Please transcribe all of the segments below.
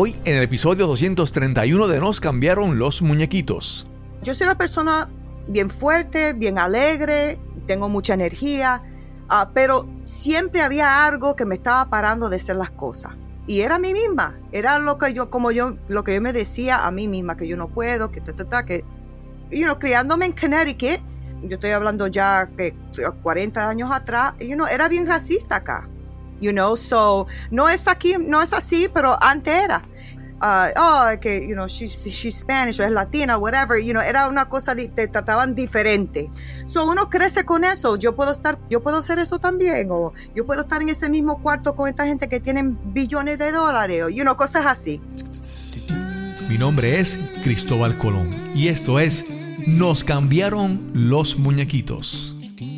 Hoy en el episodio 231 de Nos cambiaron los muñequitos. Yo soy una persona bien fuerte, bien alegre, tengo mucha energía, ah, pero siempre había algo que me estaba parando de hacer las cosas. Y era mí misma, era lo que yo, como yo, lo que yo me decía a mí misma, que yo no puedo, que ta, ta, ta, que, you know, criándome en Connecticut, yo estoy hablando ya que 40 años atrás, you know, era bien racista acá, you know, so, no es aquí, no es así, pero antes era. Uh, oh, que, you know, she's, she's Spanish o es latina, whatever, you know, era una cosa, te trataban diferente. So uno crece con eso, yo puedo estar, yo puedo hacer eso también, o yo puedo estar en ese mismo cuarto con esta gente que tienen billones de dólares, o, you know, cosas así. Mi nombre es Cristóbal Colón y esto es Nos cambiaron los muñequitos.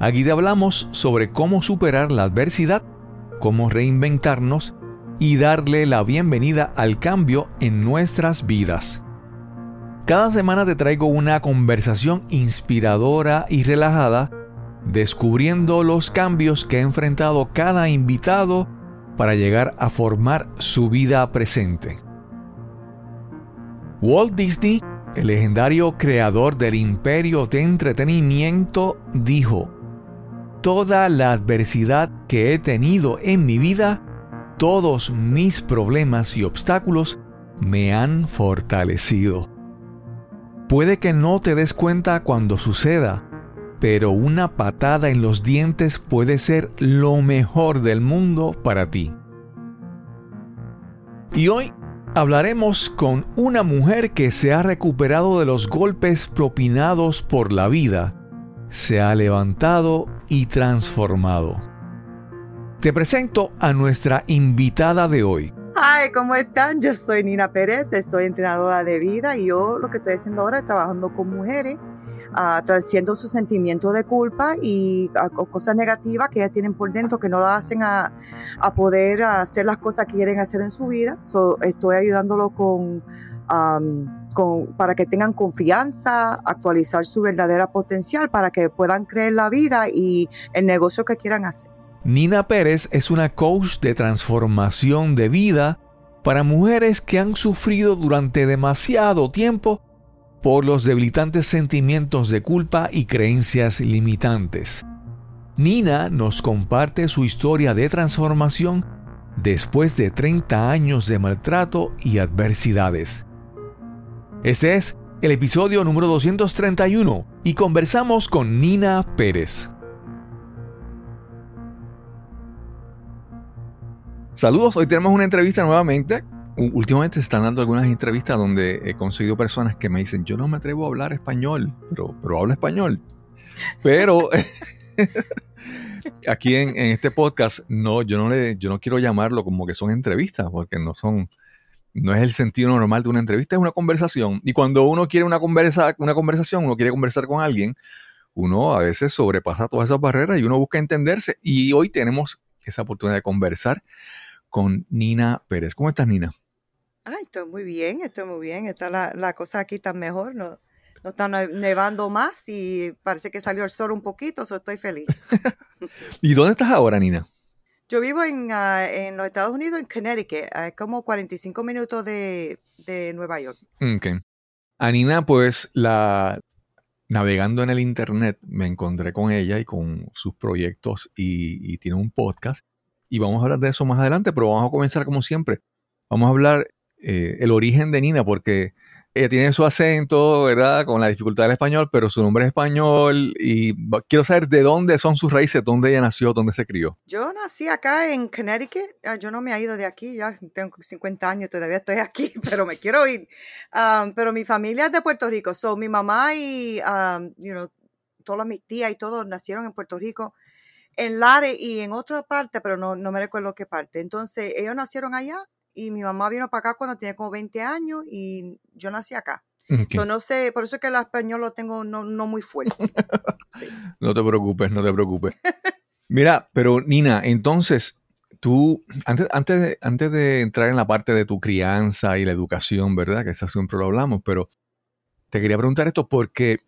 Aquí te hablamos sobre cómo superar la adversidad, cómo reinventarnos y darle la bienvenida al cambio en nuestras vidas. Cada semana te traigo una conversación inspiradora y relajada, descubriendo los cambios que ha enfrentado cada invitado para llegar a formar su vida presente. Walt Disney, el legendario creador del imperio de entretenimiento, dijo, Toda la adversidad que he tenido en mi vida, todos mis problemas y obstáculos me han fortalecido. Puede que no te des cuenta cuando suceda, pero una patada en los dientes puede ser lo mejor del mundo para ti. Y hoy hablaremos con una mujer que se ha recuperado de los golpes propinados por la vida, se ha levantado y transformado. Te presento a nuestra invitada de hoy. Hi, ¿cómo están? Yo soy Nina Pérez, soy entrenadora de vida y yo lo que estoy haciendo ahora es trabajando con mujeres, uh, traduciendo su sentimiento de culpa y uh, cosas negativas que ellas tienen por dentro que no la hacen a, poder hacer las cosas que quieren hacer en su vida. So, estoy ayudándolo con, con, para que tengan confianza, actualizar su verdadera potencial para que puedan creer la vida y el negocio que quieran hacer. Nina Pérez es una coach de transformación de vida para mujeres que han sufrido durante demasiado tiempo por los debilitantes sentimientos de culpa y creencias limitantes. Nina nos comparte su historia de transformación después de 30 años de maltrato y adversidades. Este es el episodio número 231 y conversamos con Nina Pérez. Saludos, hoy tenemos una entrevista nuevamente. Últimamente se están dando algunas entrevistas donde he conseguido personas que me dicen, yo no me atrevo a hablar español, pero, pero hablo español. Pero aquí en, en, este podcast, no, yo no le, yo no quiero llamarlo como que son entrevistas, porque no son, no es el sentido normal de una entrevista, es una conversación. Y cuando uno quiere una, conversa, una conversación, uno quiere conversar con alguien, uno a veces sobrepasa todas esas barreras y uno busca entenderse. Y hoy tenemos esa oportunidad de conversar con Nina Pérez. ¿Cómo estás, Nina? Ay, estoy muy bien, estoy muy bien. Está la, la cosa aquí tan mejor, no, no está nevando más y parece que salió el sol un poquito, so estoy feliz. ¿Y dónde estás ahora, Nina? Yo vivo en, uh, en los Estados Unidos, en Connecticut, uh, como 45 minutos de, de Nueva York. Ok. A Nina, pues, la, navegando en el internet, me encontré con ella y con sus proyectos y, y, tiene un podcast. Y vamos a hablar de eso más adelante, pero vamos a comenzar como siempre. Vamos a hablar eh, el origen de Nina, porque ella tiene su acento, ¿verdad? Con la dificultad del español, pero su nombre es español y quiero saber de dónde son sus raíces, dónde ella nació, dónde se crió. Yo nací acá en Connecticut, yo no me he ido de aquí, ya tengo 50 años, todavía estoy aquí, pero me quiero ir. Um, pero mi familia es de Puerto Rico, so mi mamá y, um, you know, todas mis tías y todos nacieron en Puerto Rico, en Lares y en otra parte, pero no, no me recuerdo qué parte. Entonces, ellos nacieron allá y mi mamá vino para acá cuando tenía como 20 años y yo nací acá. Ok. So, no sé, por eso es que el español lo tengo no, no muy fuerte. Sí. No te preocupes, no te preocupes. Mira, pero Nina, entonces, tú, antes, antes, de, antes de entrar en la parte de tu crianza y la educación, ¿verdad? Que eso siempre lo hablamos, pero te quería preguntar esto porque,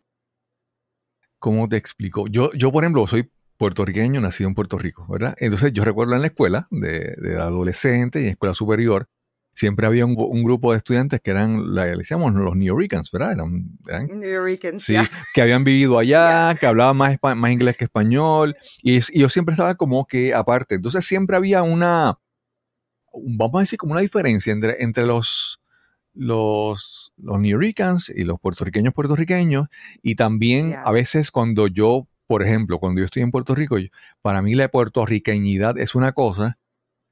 ¿cómo te explico? Yo, yo por ejemplo, soy puertorriqueño, nacido en Puerto Rico, ¿verdad? Entonces yo recuerdo en la escuela de, de adolescente y en escuela superior, siempre había un, un grupo de estudiantes que eran, le decíamos los Neoricans, ¿verdad? Eran, eran New Ricans, Sí, que habían vivido allá, que hablaban más, más inglés que español, y, yo siempre estaba como que aparte. Entonces siempre había una, un- vamos a decir, como una diferencia entre, entre los, los, los New Ricans y los puertorriqueños puertorriqueños, y también a veces cuando yo, por ejemplo, cuando yo estoy en Puerto Rico, para mí la puertorriqueñidad es una cosa,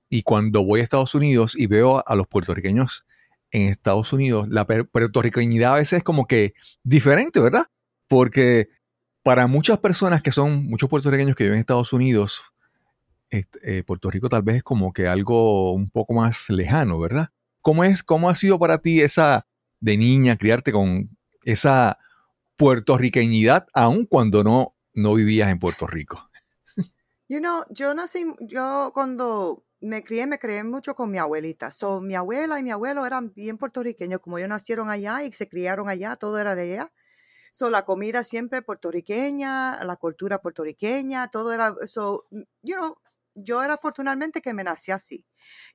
y cuando voy a Estados Unidos y veo a los puertorriqueños en Estados Unidos, la puertorriqueñidad a veces es como que diferente, ¿verdad? Porque para muchas personas que son muchos puertorriqueños que viven en Estados Unidos, eh, Puerto Rico tal vez es como que algo un poco más lejano, ¿verdad? ¿Cómo es, cómo ha sido para ti esa de niña criarte con esa puertorriqueñidad, aun cuando no, no vivías en Puerto Rico? You know, yo nací, yo cuando me crié, me crié mucho con mi abuelita. So, mi abuela y mi abuelo eran bien puertorriqueños, como ellos nacieron allá y se criaron allá, todo era de allá. So, la comida siempre puertorriqueña, la cultura puertorriqueña, todo era, so, mm, you know, yo era afortunadamente que me nací así,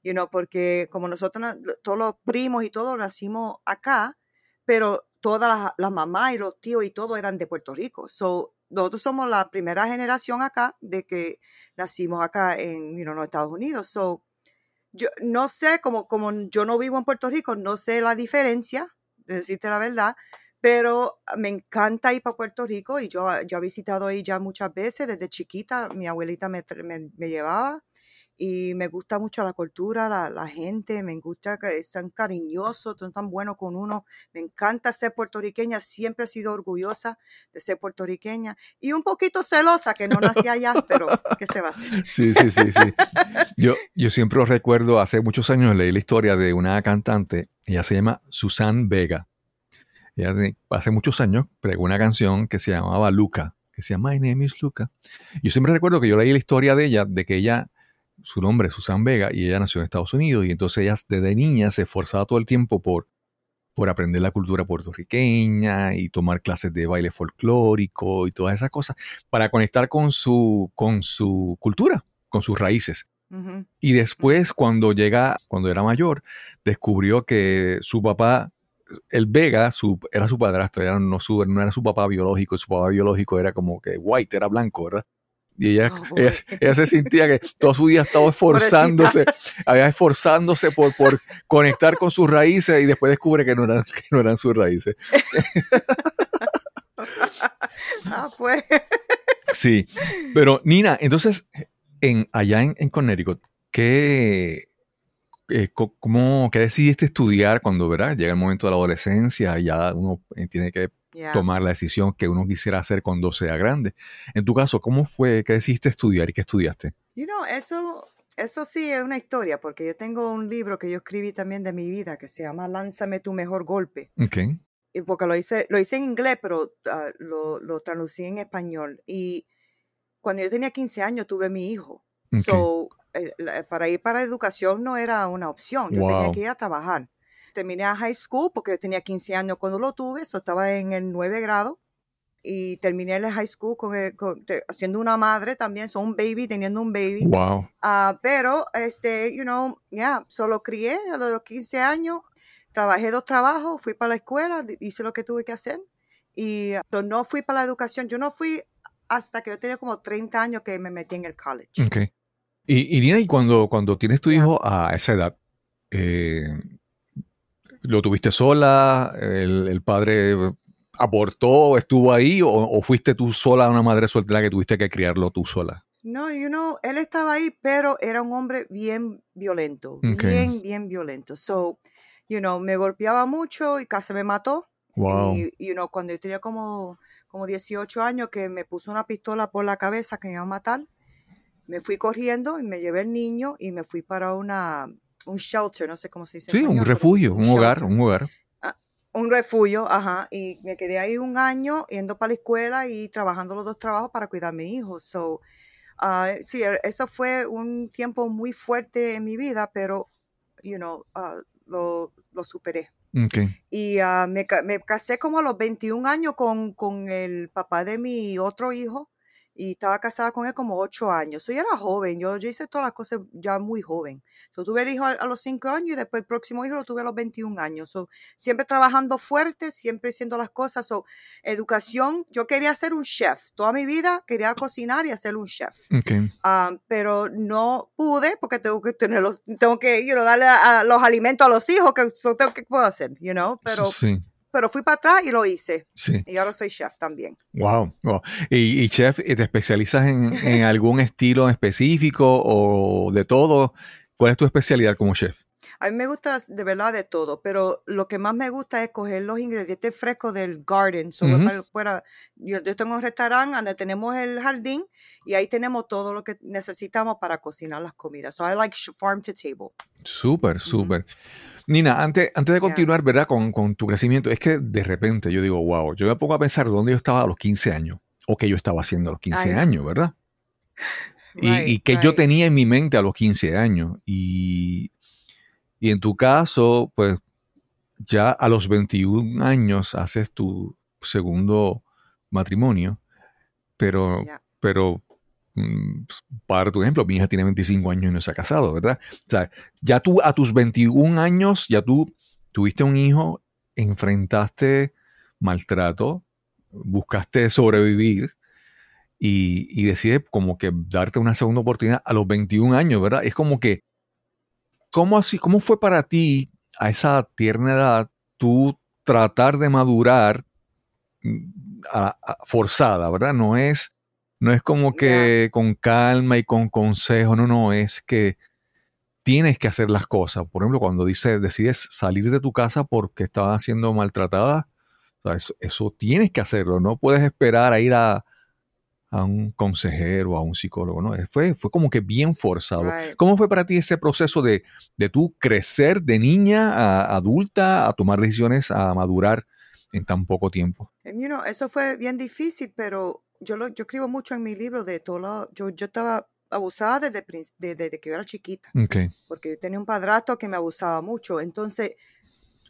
you know, porque como nosotros, todos los primos y todos nacimos acá, pero todas las, las mamás y los tíos y todo eran de Puerto Rico. So, nosotros somos la primera generación acá de que nacimos acá en you know, Estados Unidos. So, yo no sé, como, como yo no vivo en Puerto Rico, no sé la diferencia, de decirte la verdad, pero me encanta ir para Puerto Rico y yo, yo he visitado ahí ya muchas veces, desde chiquita, mi abuelita me, me, me llevaba y me gusta mucho la cultura, la, gente, me gusta que son cariñosos, son tan buenos con uno, me encanta ser puertorriqueña, siempre he sido orgullosa de ser puertorriqueña y un poquito celosa que no nací allá, pero ¿qué se va a hacer? Sí, sí, sí, sí. Yo, yo siempre recuerdo, hace muchos años leí la historia de una cantante, ella se llama Susan Vega. Ella hace muchos años pregó una canción que se llamaba Luca, que se llama My Name is Luca. Yo siempre recuerdo que yo leí la historia de ella, de que ella, su nombre es Susan Vega, y ella nació en Estados Unidos, y entonces ella desde niña se esforzaba todo el tiempo por, por aprender la cultura puertorriqueña y tomar clases de baile folclórico y todas esas cosas, para conectar con su, con su cultura, con sus raíces. Y después, cuando llega, cuando era mayor, descubrió que su papá, el Vega, su, era su padrastro, era, no, su, no era su papá biológico, su papá biológico era como que white, era blanco, ¿verdad? Y ella, Oh, ella, se sentía que todo su día estaba esforzándose, había esforzándose por, por conectar con sus raíces y después descubre que no eran, que no eran sus raíces. Ah, pues. Sí, pero Nina, entonces, en, allá en, en Connecticut, ¿qué, eh, cómo, qué decidiste estudiar cuando ¿verdad? llega el momento de la adolescencia y ya uno eh, tiene que Yeah. tomar la decisión que uno quisiera hacer cuando sea grande? En tu caso, ¿cómo fue que decidiste estudiar y qué estudiaste? You know, eso, eso sí es una historia, porque yo tengo un libro que yo escribí también de mi vida que se llama Lánzame tu mejor golpe. Ok, Y porque lo hice, lo hice en inglés, pero ah, lo, lo traducí en español. Y cuando yo tenía 15 años tuve mi hijo. Ok. So, eh, para ir para educación no era una opción. Yo tenía Wow. que ir a trabajar. Terminé a high school porque yo tenía 15 años cuando lo tuve, so estaba en el 9 grado. Y terminé el high school con con- una madre también, son un baby, teniendo un baby. wow, Ah, pero, este, you know, ya, solo crié a los 15 años, trabajé dos trabajos, fui para la escuela, hice lo que tuve que hacer y ah, no fui para la educación. Yo no fui hasta que yo tenía como 30 años que me metí en el college. ok. Y, y Nina, y cuando, cuando tienes tu hijo a esa edad, eh, ¿lo tuviste sola? ¿El, el padre aportó, estuvo ahí? O, o fuiste tú sola, una madre soltera que tuviste que criarlo tú sola? No, you know, él estaba ahí, pero era un hombre bien violento, bien, bien violento. So, you know, me golpeaba mucho y casi me mató. Wow. Y, you know, cuando yo tenía como, como 18 años, que me puso una pistola por la cabeza que me iba a matar, me fui corriendo y me llevé el niño y me fui para una, un shelter, no sé cómo se dice. Sí, un español, refugio, un hogar, un hogar. Un refugio, ajá. Y me quedé ahí un año yendo para la escuela y trabajando los dos trabajos para cuidar a mi hijo. So, ah, sí, e- eso fue un tiempo muy fuerte en mi vida, pero, you know, ah, lo, lo superé. Y ah, me, me casé como a los 21 años con, con el papá de mi otro hijo y estaba casada con él como 8 años. So, yo era joven, yo, yo hice todas las cosas ya muy joven. So, tuve el hijo a, a los 5 años y después el próximo hijo lo tuve a los 21 años. So, siempre trabajando fuerte, siempre haciendo las cosas. So, educación, yo quería ser un chef. Toda mi vida quería cocinar y hacer un chef. Ok. Ah, pero no pude porque tengo que tener los, tengo que you know, darle a- a los alimentos a los hijos que so, tengo que puedo hacer, you know, pero, sí, pero fui para atrás y lo hice sí. y ahora soy chef también. Wow. wow. Y, y, chef, ¿te especializas en, en algún estilo específico o de todo? ¿Cuál es tu especialidad como chef? A mí me gusta de verdad de todo, pero lo que más me gusta es coger los ingredientes frescos del garden. So, Ujú. para- fuera- yo, yo tengo un restaurante donde tenemos el jardín y ahí tenemos todo lo que necesitamos para cocinar las comidas. So I like farm to table. Súper, súper. Nina, antes, antes de continuar, ¿verdad? Con, con tu crecimiento, es que de repente yo digo, wow, yo me pongo a pensar dónde yo estaba a los 15 años o qué yo estaba haciendo a los 15 I know. años, ¿verdad? Y, Right, y que yo tenía en mi mente a los 15 años. Y, y en tu caso, pues ya a los 21 años haces tu segundo matrimonio, pero, Yeah. pero para tu ejemplo, mi hija tiene 25 años y no se ha casado, ¿verdad? O sea, ya tú a tus 21 años, ya tú tuviste un hijo, enfrentaste maltrato, buscaste sobrevivir y, y decides como que darte una segunda oportunidad a los 21 años, ¿verdad? Es como que, ¿cómo así, cómo fue para ti a esa tierna edad tú tratar de madurar mm, forzada, ¿verdad? No es, no es como que con calma y con consejo, no, no, es que tienes que hacer las cosas. Por ejemplo, cuando dice, decides salir de tu casa porque estabas siendo maltratada, o sea, eso, eso tienes que hacerlo, no puedes esperar a ir a, a un consejero, a un psicólogo, ¿no? Fue, fue como que bien forzado. Right. ¿Cómo fue para ti ese proceso de, de tú crecer de niña a adulta, a tomar decisiones, a madurar en tan poco tiempo? You know, eso fue bien difícil, pero yo lo, yo escribo mucho en mi libro de todo lo, yo, yo estaba abusada desde, desde que yo era chiquita, Ok, porque yo tenía un padrastro que me abusaba mucho, entonces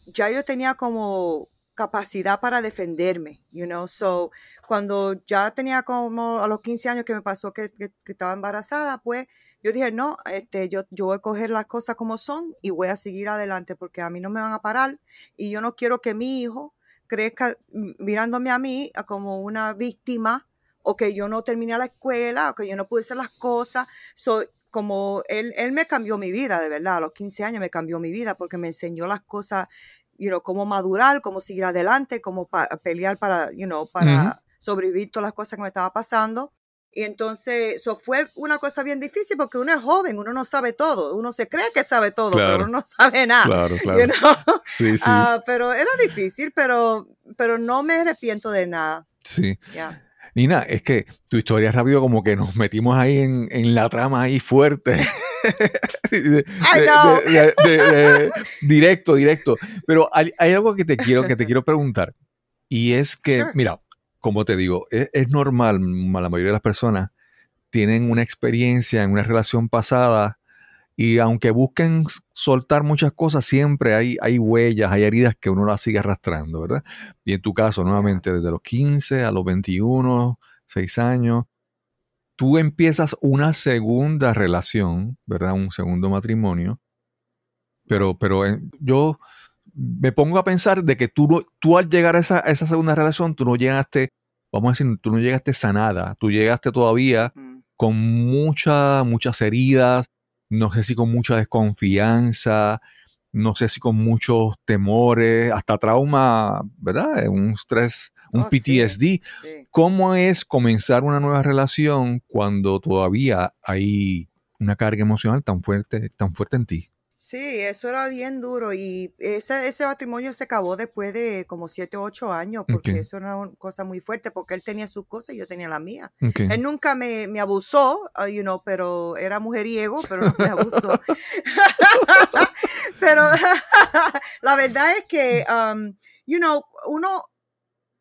ya yo tenía como capacidad para defenderme, you know, so cuando ya tenía como a los 15 años que me pasó que, que- que estaba embarazada, pues yo dije, no, este, yo, yo voy a coger las cosas como son y voy a seguir adelante porque a mí no me van a parar y yo no quiero que mi hijo crezca mirándome a mí como una víctima o que yo no terminé la escuela o que yo no pude hacer las cosas. So, como él, él me cambió mi vida, de verdad, a los 15 años me cambió mi vida porque me enseñó las cosas, you know, cómo madurar, cómo seguir adelante, cómo pa- pelear para, you know, para sobrevivir todas las cosas que me estaba pasando. Y entonces, eso fue una cosa bien difícil porque uno es joven, uno no sabe todo, uno se cree que sabe todo, Claro. pero uno no sabe nada. claro, you claro. know? Sí, sí, Ah, pero era difícil, pero, pero no me arrepiento de nada. sí. ya. Nina, es que tu historia rápido como que nos metimos ahí en, en la trama ahí fuerte. De- de- de- directo, directo. Pero hay, hay algo que te quiero, que te quiero preguntar. Y es que, Sure. mira, como te digo, es, es normal, ma- la mayoría de las personas tienen una experiencia en una relación pasada y aunque busquen soltar muchas cosas, siempre hay, hay huellas, hay heridas que uno las sigue arrastrando, ¿verdad? Y en tu caso, nuevamente, desde los 15 a los 21, 6 años, tú empiezas una segunda relación, ¿verdad? Un segundo matrimonio. Pero, pero eh, yo me pongo a pensar de que tú, no- tú al llegar a esa, a esa segunda relación, tú no llegaste, vamos a decir, tú no llegaste sanada, tú llegaste todavía Mm. con mucha, muchas heridas, no sé si con mucha desconfianza, no sé si con muchos temores, hasta trauma, ¿verdad? Un estrés, un Oh, sí. PTSD. Sí. ¿Cómo es comenzar una nueva relación cuando todavía hay una carga emocional tan fuerte, tan fuerte en ti? Sí, eso era bien duro y ese, ese matrimonio se acabó después de como siete o ocho años porque eso era una cosa muy fuerte porque él tenía sus cosas y yo tenía la mía. Él nunca me, me abusó, uh, you know, pero era mujeriego, pero no me abusó. pero la verdad es que, um, you know, uno,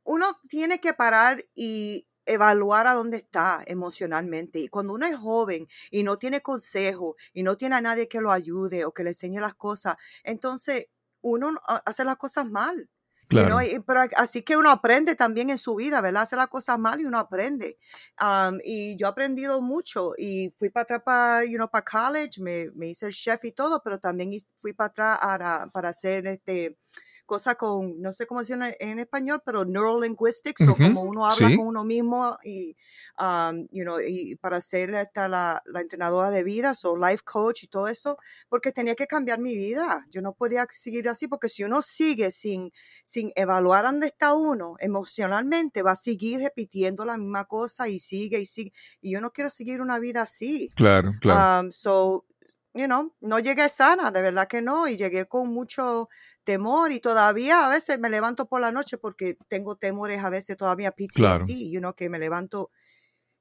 uno tiene que parar y evaluar a dónde está emocionalmente. Y cuando uno es joven y no tiene consejo y no tiene a nadie que lo ayude o que le enseñe las cosas, entonces uno hace las cosas mal. you Claro. know, pero así que uno aprende también en su vida, ¿verdad? Hace las cosas mal y uno aprende. Um, y yo he aprendido mucho y fui para atrás para, you know, para college, me, me hice el chef y todo, pero también fui para atrás para, para hacer este cosas con, no sé cómo decirlo en, español, pero neurolinguistics, o Ujú, como uno habla sí. con uno mismo y, um, you know, y para ser esta la, la entrenadora de vida, o life coach y todo eso, porque tenía que cambiar mi vida. Yo no podía seguir así, porque si uno sigue sin, sin evaluar dónde está uno emocionalmente, va a seguir repitiendo la misma cosa y sigue y sigue. Y yo no quiero seguir una vida así. Claro, claro. Um, so, you know, no llegué sana, de verdad que no, y llegué con mucho temor y todavía a veces me levanto por la noche porque tengo temores a veces todavía PTSD, Claro. you know, que me levanto,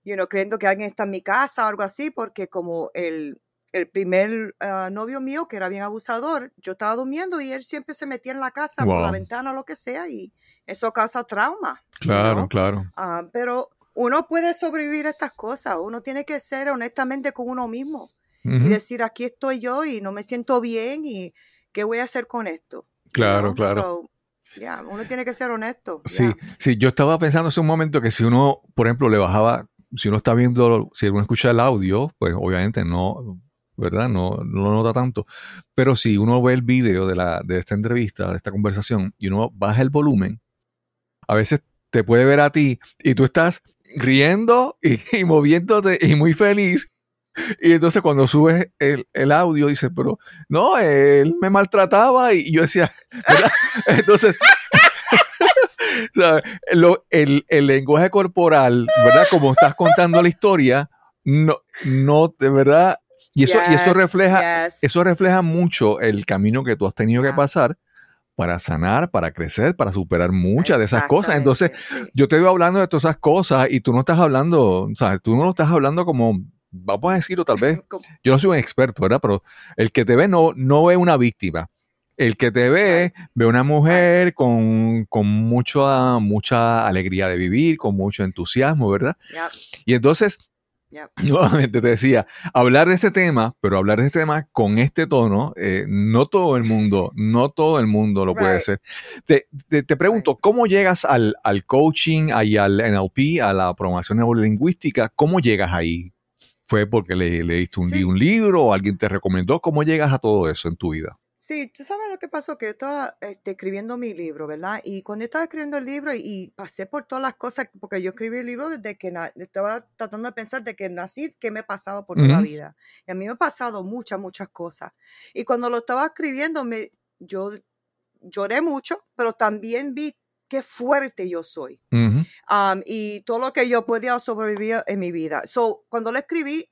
you know, creyendo que alguien está en mi casa o algo así, porque como el, el primer ah, novio mío, que era bien abusador, yo estaba durmiendo y él siempre se metía en la casa por la Wow. ventana o lo que sea y eso causa trauma. you Claro, know. claro. Ah, pero uno puede sobrevivir a estas cosas, uno tiene que ser honestamente con uno mismo y Ujú. decir, aquí estoy yo y no me siento bien y qué voy a hacer con esto. Claro, know? claro. So, yeah, uno tiene que ser honesto. Sí, yeah. sí, yo estaba pensando hace un momento que si uno, por ejemplo, le bajaba, si uno está viendo, si uno escucha el audio, pues obviamente no, ¿verdad? No, no lo nota tanto. Pero si uno ve el video de, la, de esta entrevista, de esta conversación, y uno baja el volumen, a veces te puede ver a ti y tú estás riendo y, y moviéndote y muy feliz. Y entonces cuando subes el, el audio, dices, pero no, él me maltrataba y yo decía, ¿verdad? Entonces, ¿sabes? Lo- el, el lenguaje corporal, ¿verdad? Como estás contando la historia, no, no, de verdad, y eso, y eso refleja, yes. eso refleja mucho el camino que tú has tenido que pasar para sanar, para crecer, para superar muchas de esas cosas. Entonces, yo te veo hablando de todas esas cosas y tú no estás hablando, ¿sabes? Tú no lo estás hablando como, vamos a decirlo tal vez, yo no soy un experto, ¿verdad? Pero el que te ve no, no ve una víctima. El que te ve, ve una mujer con, con mucha, mucha alegría de vivir, con mucho entusiasmo, ¿verdad? Yep, Y entonces, yep. nuevamente te decía, hablar de este tema, pero hablar de este tema con este tono, eh, no todo el mundo, no todo el mundo lo puede Right. hacer. Te, te- te pregunto, ¿cómo llegas al, al coaching y al NLP, a la programación neurolingüística? ¿Cómo llegas ahí? ¿Fue porque le, leíste un, Sí. un libro o alguien te recomendó? ¿Cómo llegas a todo eso en tu vida? Sí, tú sabes lo que pasó, que yo estaba este, escribiendo mi libro, ¿verdad? Y cuando yo estaba escribiendo el libro y, y pasé por todas las cosas, porque yo escribí el libro desde que estaba tratando de pensar de que nací, que me he pasado por toda la vida. Y a mí me ha pasado muchas, muchas cosas. Y cuando lo estaba escribiendo, me, yo lloré mucho, pero también vi qué fuerte yo soy um, y todo lo que yo podía sobrevivir en mi vida. So, cuando lo escribí,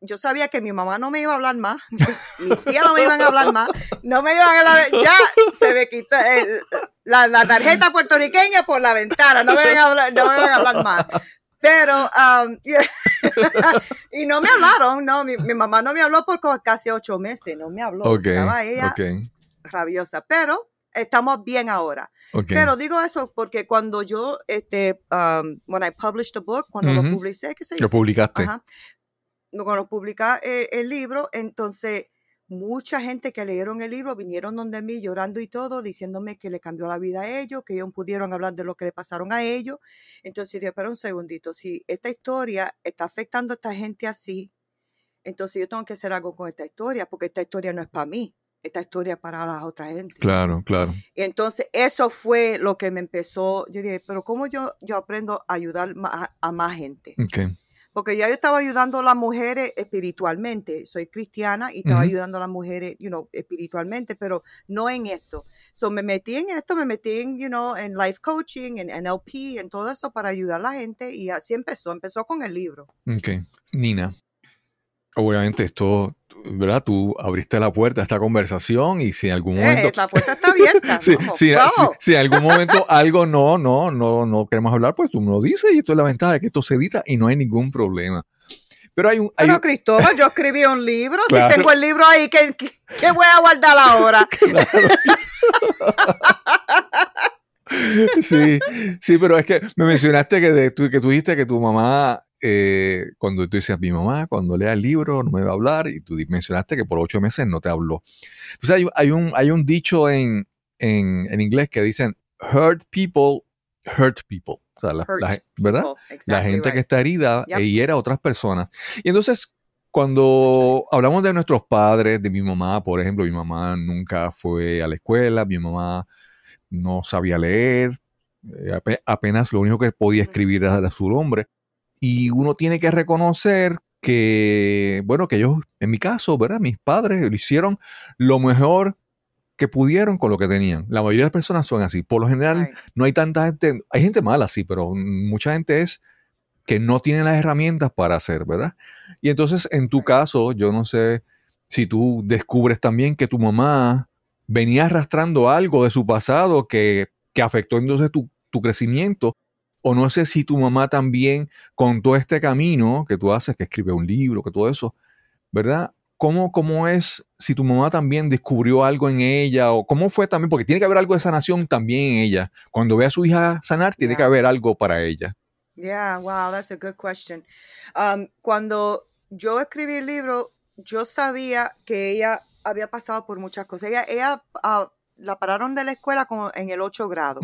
yo sabía que mi mamá no me iba a hablar más, mi tía no me iban a hablar más, no me iban a hablar, ya se me quitó el- la, la tarjeta puertorriqueña por la ventana, no me iban a hablar, no me iban a hablar más. Pero, um, y no me hablaron, no, mi, mi mamá no me habló por casi ocho meses, no me habló, estaba ella rabiosa, pero estamos bien ahora. Pero digo eso porque cuando yo, este, um, when I published a book, cuando lo publicé, ¿qué se Lo dice? publicaste. Ajá. No, Cuando publiqué eh, el libro, entonces mucha gente que leyeron el libro vinieron donde mí llorando y todo, diciéndome que le cambió la vida a ellos, que ellos pudieron hablar de lo que le pasaron a ellos. Entonces yo, espera un segundito, si esta historia está afectando a esta gente así, entonces yo tengo que hacer algo con esta historia, porque esta historia no es para mí, esta historia para la otra gente. Claro, claro. Y entonces eso fue lo que me empezó, yo dije, pero ¿cómo yo, yo aprendo a ayudar a, más gente? Ok. Porque ya yo estaba ayudando a las mujeres espiritualmente, soy cristiana y estaba ayudando a las mujeres, you know, espiritualmente, pero no en esto. So me metí en esto, me metí en, you know, en life coaching, en NLP, en todo eso para ayudar a la gente y así empezó, empezó con el libro. Ok. Nina. Obviamente esto, ¿verdad? Tú abriste la puerta a esta conversación y si en algún momento... Eh, la puerta está abierta. Vamos, vamos. sí, si en algún momento algo no, no, no, no queremos hablar, pues tú me lo dices y esto es la ventaja de que esto se edita y no hay ningún problema. Pero hay un... Hay Pero Cristóbal, yo escribí un libro. Claro. Si tengo el libro ahí, ¿qué, qué, voy a guardar ahora? sí, sí, pero es que me mencionaste que, de- que tú dijiste que tu mamá, eh, cuando tú decías, mi mamá, cuando lea el libro no me va a hablar, y tú mencionaste que por ocho meses no te habló. Entonces hay, hay un, hay un dicho en, en, en inglés que dicen, hurt people, hurt people. O sea, la- la- ¿verdad? people, la exactly gente que right. está herida Yep. e hiera a otras personas. Y entonces, cuando hablamos de nuestros padres, de mi mamá, por ejemplo, mi mamá nunca fue a la escuela, mi mamá no sabía leer, eh, ape- apenas lo único que podía escribir era su nombre. Y uno tiene que reconocer que, bueno, que ellos, en mi caso, ¿verdad? Mis padres lo hicieron lo mejor que pudieron con lo que tenían. La mayoría de las personas son así. Por lo general, no hay tanta gente, hay gente mala, sí, pero mucha gente es que no tiene las herramientas para hacer, ¿verdad? Y entonces, en tu caso, yo no sé si tú descubres también que tu mamá venía arrastrando algo de su pasado que, que afectó entonces tu, tu crecimiento, o no sé si tu mamá también con todo este camino que tú haces, que escribe un libro, que todo eso, ¿verdad? ¿Cómo, ¿Cómo es si tu mamá también descubrió algo en ella? ¿O cómo fue también? Porque tiene que haber algo de sanación también en ella. Cuando ve a su hija sanar, tiene que haber algo para ella. Yeah, wow, that's a good question. Um, cuando yo escribí el libro, yo sabía que ella había pasado por muchas cosas. Ella, ella ah, la pararon de la escuela como en el 8 grado.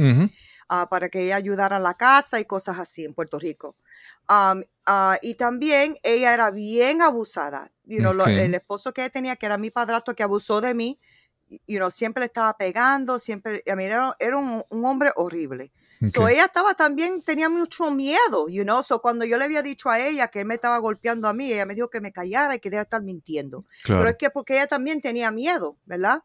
Ah, para que ella ayudara en la casa y cosas así en Puerto Rico. Um, ah, y también ella era bien abusada. You know, lo- el esposo que ella tenía, que era mi padrastro, que abusó de mí, you know, siempre le estaba pegando, siempre, mean, era, era un, un hombre horrible. So ella estaba también, tenía mucho miedo, you know. So cuando yo le había dicho a ella que él me estaba golpeando a mí, ella me dijo que me callara y que debía estar mintiendo. Pero es que porque ella también tenía miedo, ¿verdad?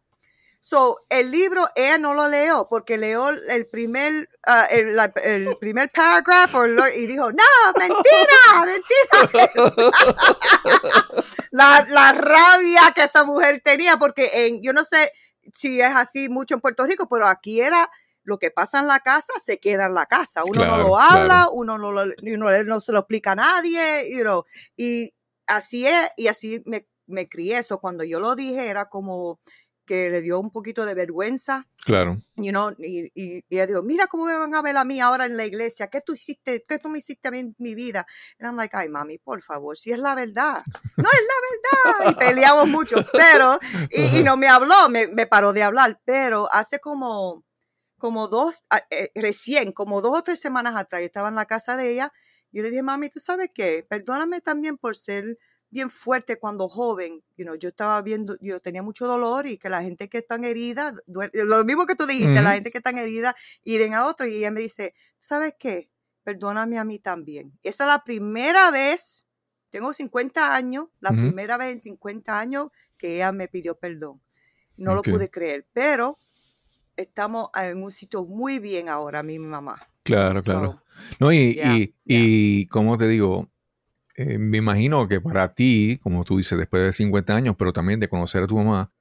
So, el libro ella no lo leyó porque leyó el primer, ah, el, la- el primer paragraph y dijo, no, mentira, mentira. la, la rabia que esa mujer tenía porque en, yo no sé si es así mucho en Puerto Rico, pero aquí era lo que pasa en la casa se queda en la casa. Uno Claro, no lo habla, claro. uno no, lo, uno no se lo explica a nadie, you know, y así es, y así me, me crié eso. Cuando yo lo dije era como que le dio un poquito de vergüenza, Claro. you know, y, y, y ella dijo, mira cómo me van a ver a mí ahora en la iglesia, ¿qué tú hiciste, qué tú me hiciste a mí en mi vida? Y I'm like, ay mami, por favor, si es la verdad, no es la verdad, y peleamos mucho, pero, y, y no me habló, me, me paró de hablar, pero hace como, como dos, ah, eh, recién, como dos o tres semanas atrás, yo estaba en la casa de ella, yo le dije, mami, ¿tú sabes qué? Perdóname también por ser bien fuerte cuando joven, you know, yo estaba viendo, yo tenía mucho dolor y que la gente que están herida, lo mismo que tú dijiste, la gente que están herida, iren a otro y ella me dice, ¿sabes qué? Perdóname a mí también. Esa es la primera vez, tengo 50 años, la primera vez en 50 años que ella me pidió perdón. No lo pude creer, pero estamos en un sitio muy bien ahora, mi mamá. Claro, claro. So, No, y, Yeah, y, y como te digo, eh, me imagino que para ti, como tú dices, después de 50 años, pero también de conocer a tu mamá,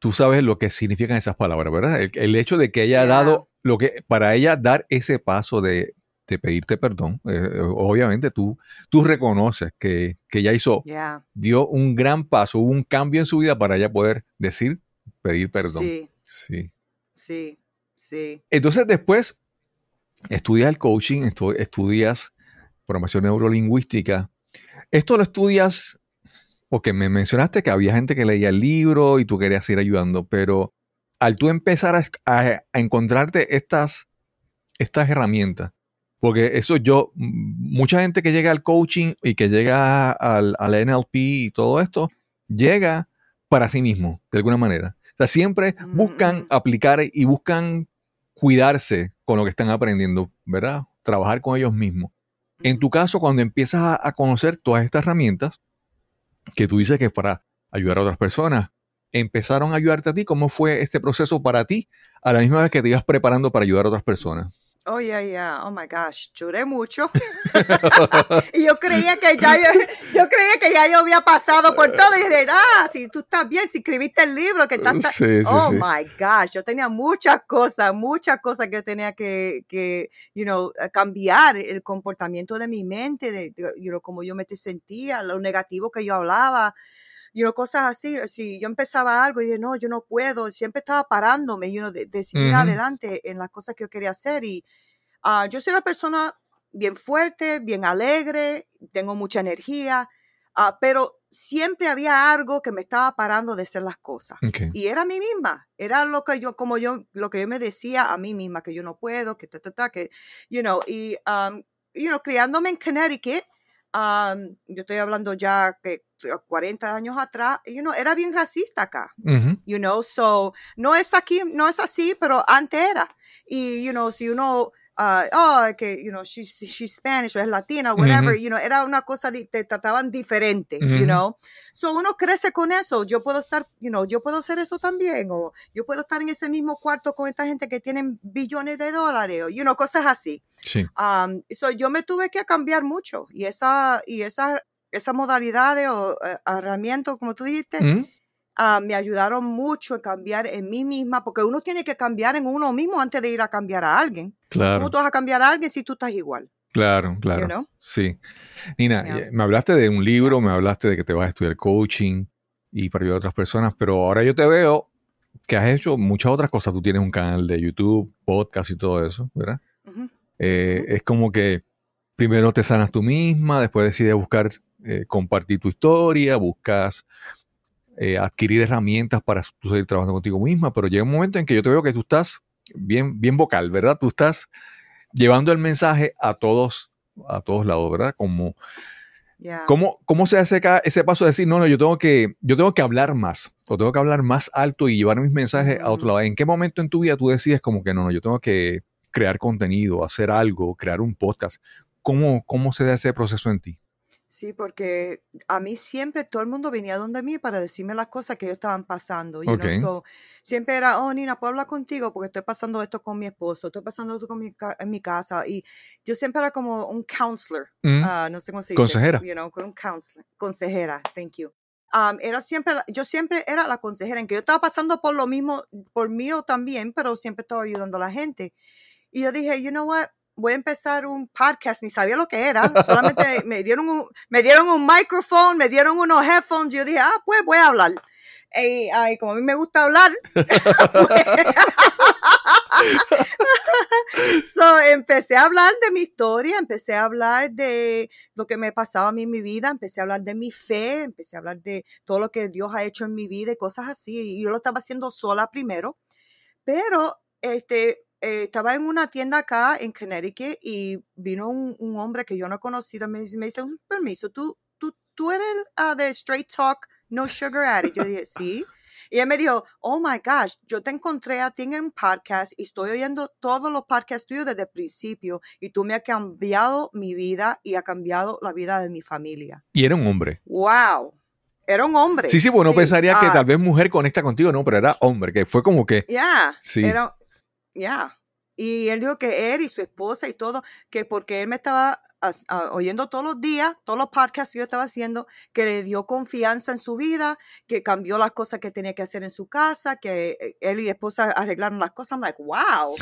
tú sabes lo que significan esas palabras, ¿verdad? El, el hecho de que ella ha Yeah. dado, lo que, para ella dar ese paso de, de pedirte perdón, eh, obviamente tú, tú reconoces que, que ella hizo, yeah. dio un gran paso, hubo un cambio en su vida para ella poder decir, pedir perdón. Sí, sí. sí, sí. Entonces después estudias el coaching, estu- estudias programación neurolingüística. Esto lo estudias porque me mencionaste que había gente que leía el libro y tú querías ir ayudando, pero al tú empezar a, a- a encontrarte estas, estas herramientas, porque eso yo, mm, mucha gente que llega al coaching y que llega al, al NLP y todo esto, llega para sí mismo, de alguna manera. O sea, siempre buscan ujú. aplicar y buscan cuidarse con lo que están aprendiendo, ¿verdad? Trabajar con ellos mismos. En tu caso, cuando empiezas a, conocer todas estas herramientas, que tú dices que es para ayudar a otras personas, empezaron a ayudarte a ti, ¿cómo fue este proceso para ti a la misma vez que te ibas preparando para ayudar a otras personas? Oh, yeah, yeah. Oh, my gosh. Lloré mucho. y yo creía que ya yo, yo creía que ya yo había pasado por todo. Y dije, ah, si tú estás bien, si escribiste el libro, que estás... ta- Sí, sí, oh, sí. my gosh. Yo tenía muchas cosas, muchas cosas que yo tenía que, que you know, eh, cambiar el comportamiento de mi mente, de, de, you know, cómo yo me sentía, lo negativo que yo hablaba you know, cosas así. Si yo empezaba algo y dije, no, yo no puedo, siempre estaba parándome, you know, de, de seguir Ujú. adelante en las cosas que yo quería hacer. Y ah, yo soy una persona bien fuerte, bien alegre, tengo mucha energía, ah, pero siempre había algo que me estaba parando de hacer las cosas. Ok. Y era a mí misma, era lo que yo, como yo, lo que yo me decía a mí misma, que yo no puedo, que ta, ta, ta, que, you know, y, um, you know, criándome en Connecticut, um, yo estoy hablando ya que 40 años atrás, you know, era bien racista acá, Ujú. you know, so, no es aquí, no es así, pero antes era. Y, you know, si uno, uh, oh, que, you know, she's, she's Spanish o es latina, whatever, Ujú. you know, era una cosa, di- te trataban diferente, Ujú. you know. So uno crece con eso. Yo puedo estar, you know, yo puedo hacer eso también. O yo puedo estar en ese mismo cuarto con esta gente que tienen billones de dólares. O, you know, cosas así. Sí. Um, so yo me tuve que cambiar mucho. Y esa, y esa, esa modalidades o eh, herramientas, como tú dijiste, Ujú. ah, me ayudaron mucho a cambiar en mí misma. Porque uno tiene que cambiar en uno mismo antes de ir a cambiar a alguien. Claro, ¿Cómo tú vas a cambiar a alguien si tú estás igual? claro, claro. You know? Sí. Nina, Yeah. eh, me hablaste de un libro, me hablaste de que te vas a estudiar coaching y para ayudar a otras personas, pero ahora yo te veo que has hecho muchas otras cosas. Tú tienes un canal de YouTube, podcast y todo eso, ¿verdad? Eh. Es como que primero te sanas tú misma, después decides buscar eh, compartir tu historia, buscas eh, adquirir herramientas para tú seguir trabajando contigo misma, pero llega un momento en que yo te veo que tú estás bien, bien vocal, ¿verdad? Tú estás llevando el mensaje a todos, a todos lados, ¿verdad? Como, Yeah. ¿cómo, ¿Cómo se hace ese paso de decir, no, no, yo tengo que, yo tengo que hablar más, o tengo que hablar más alto y llevar mis mensajes a otro Mm. lado? ¿En qué momento en tu vida tú decides como que no, no, yo tengo que crear contenido, hacer algo, crear un podcast? ¿Cómo, cómo se da ese proceso en ti? Sí, porque a mí siempre todo el mundo venía donde mí para decirme las cosas que ellos estaban pasando. You know? So, siempre era, oh, Nina, ¿puedo hablar contigo? Porque estoy pasando esto con mi esposo, estoy pasando esto con mi ca- en mi casa. Y yo siempre era como un counselor. Mm, ah, no sé cómo se dice. Consejera. You know, un counselor. Consejera, thank you. Um, era siempre, yo siempre era la consejera, en que yo estaba pasando por lo mismo, por mí o también, pero siempre estaba ayudando a la gente. Y yo dije, you know what, voy a empezar un podcast, ni sabía lo que era, solamente me dieron un, me dieron un micrófono, me dieron unos headphones, y yo dije, ah, pues voy a hablar. Y ay, como a mí me gusta hablar, pues, so, empecé a hablar de mi historia, empecé a hablar de lo que me pasaba a mí en mi vida, empecé a hablar de mi fe, empecé a hablar de todo lo que Dios ha hecho en mi vida y cosas así. Y yo lo estaba haciendo sola primero, pero este, eh, estaba en una tienda acá en Connecticut y vino un, un hombre que yo no he conocido, me, dice- me dice, un permiso, ¿tú, tú, tú eres ah, de Straight Talk, No Sugar Addict? Yo dije, sí. Y él me dijo, oh my gosh, yo te encontré a ti en un podcast y estoy oyendo todos los podcasts tuyos desde el principio y tú me has cambiado mi vida y ha cambiado la vida de mi familia. Y era un hombre. wow. Era un hombre. Sí, sí, bueno, pensaría que ah, tal vez mujer conecta contigo, no, pero era hombre, que fue como que, Ya, Sí. era, ya. Y él dijo que él y su esposa y todo, que porque él me estaba oyendo todos los días, todos los podcasts que yo estaba haciendo, que le dio confianza en su vida, que cambió las cosas que tenía que hacer en su casa, que eh, él y esposa arreglaron las cosas. I'm like, wow.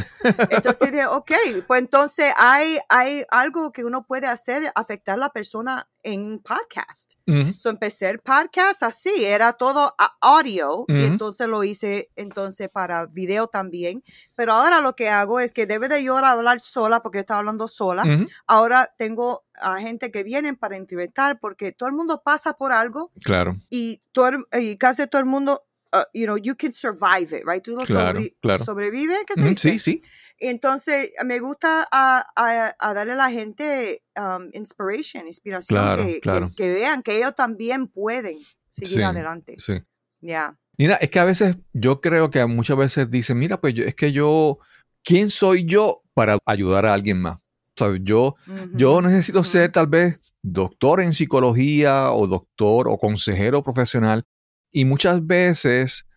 Entonces dije, ok, pues entonces hay, hay algo que uno puede hacer, afectar a la persona en un podcast. ujú, So empecé el podcast así, era todo audio y entonces lo hice entonces para video también. Pero ahora lo que hago es que debe de yo hablar sola porque yo estaba hablando sola. Ahora tengo a gente que vienen para entrevistar porque todo el mundo pasa por algo claro, y, todo y casi todo el mundo, uh, you know, you can survive it, right? Tú lo Claro, sobrevi- claro. sobrevive, ¿qué se dice? sí, sí, Entonces, me gusta a, a- a darle a la gente um, inspiration, inspiración, Claro, que, que- que vean que ellos también pueden seguir Sí, adelante. sí. Ya. Mira, es que a veces yo creo que muchas veces dicen, mira, pues yo- es que yo, ¿quién soy yo para ayudar a alguien más? ¿Sabes? Yo, yo necesito ser tal vez doctor en psicología o doctor o consejero profesional y muchas veces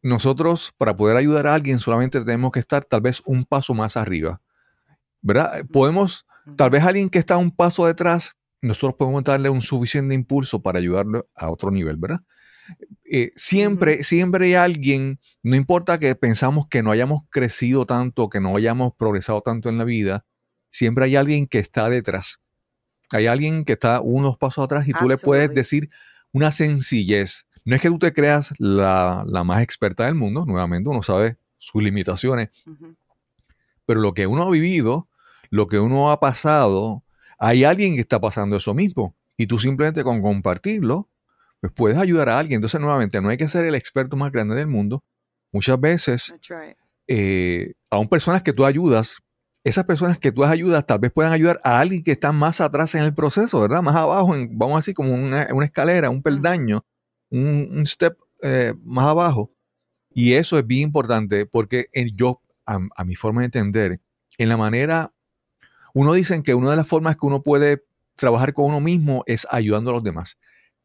nosotros para poder ayudar a alguien solamente tenemos que estar tal vez un paso más arriba. ¿Verdad? Podemos, tal vez alguien que está un paso detrás, nosotros podemos darle un suficiente impulso para ayudarlo a otro nivel, ¿verdad? Eh, siempre, siempre hay alguien, no importa que pensamos que no hayamos crecido tanto, que no hayamos progresado tanto en la vida, siempre hay alguien que está detrás. Hay alguien que está unos pasos atrás y tú le puedes decir una sencillez. No es que tú te creas la, más experta del mundo, nuevamente uno sabe sus limitaciones, pero lo que uno ha vivido, lo que uno ha pasado, hay alguien que está pasando eso mismo. Y tú simplemente con compartirlo, pues puedes ayudar a alguien. Entonces, nuevamente, no hay que ser el experto más grande del mundo. Muchas veces, eh, aún personas que tú ayudas, esas personas que tú ayudas tal vez puedan ayudar a alguien que está más atrás en el proceso, ¿verdad? Más abajo, vamos así como una, escalera, un peldaño, un, step eh, más abajo. Y eso es bien importante porque yo, a, a, mi forma de entender, en la manera, uno dice que una de las formas que uno puede trabajar con uno mismo es ayudando a los demás.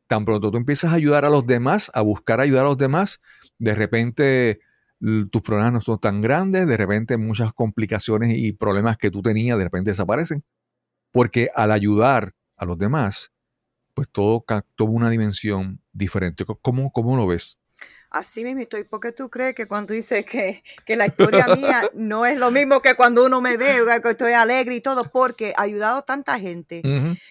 Tan pronto tú empiezas a ayudar a los demás, a buscar ayudar a los demás, de repente tus problemas no son tan grandes, de repente muchas complicaciones y problemas que tú tenías de repente desaparecen. Porque al ayudar a los demás, pues todo toma una dimensión diferente. ¿Cómo, cómo lo ves? Así mismo estoy. ¿Por qué tú crees que cuando dices que, que, la historia mía no es lo mismo que cuando uno me ve, que estoy alegre y todo? Porque he ayudado a tanta gente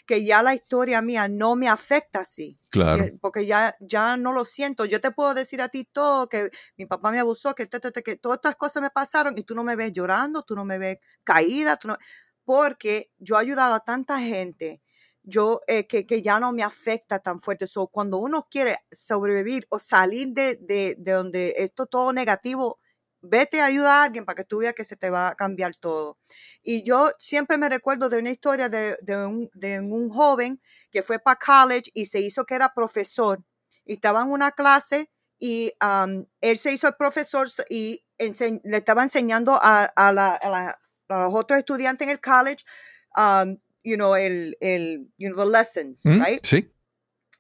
que ya la historia mía no me afecta así. Claro. Porque ya, ya no lo siento. Yo te puedo decir a ti todo, que mi papá me abusó, que, que todas estas cosas me pasaron y tú no me ves llorando, tú no me ves caída, tú no, porque yo he ayudado a tanta gente yo eh, que, que, ya no me afecta tan fuerte. So, cuando uno quiere sobrevivir o salir de, de, de, donde esto todo negativo, vete a ayudar a alguien para que tú veas que se te va a cambiar todo. Y yo siempre me recuerdo de una historia de, un, de un, joven que fue para college y se hizo que era profesor y estaba en una clase y él se hizo el profesor y le estaba enseñando a, a, la, a, los otros estudiantes en el college you know, el, el, you know, the lessons, mm, right? Sí.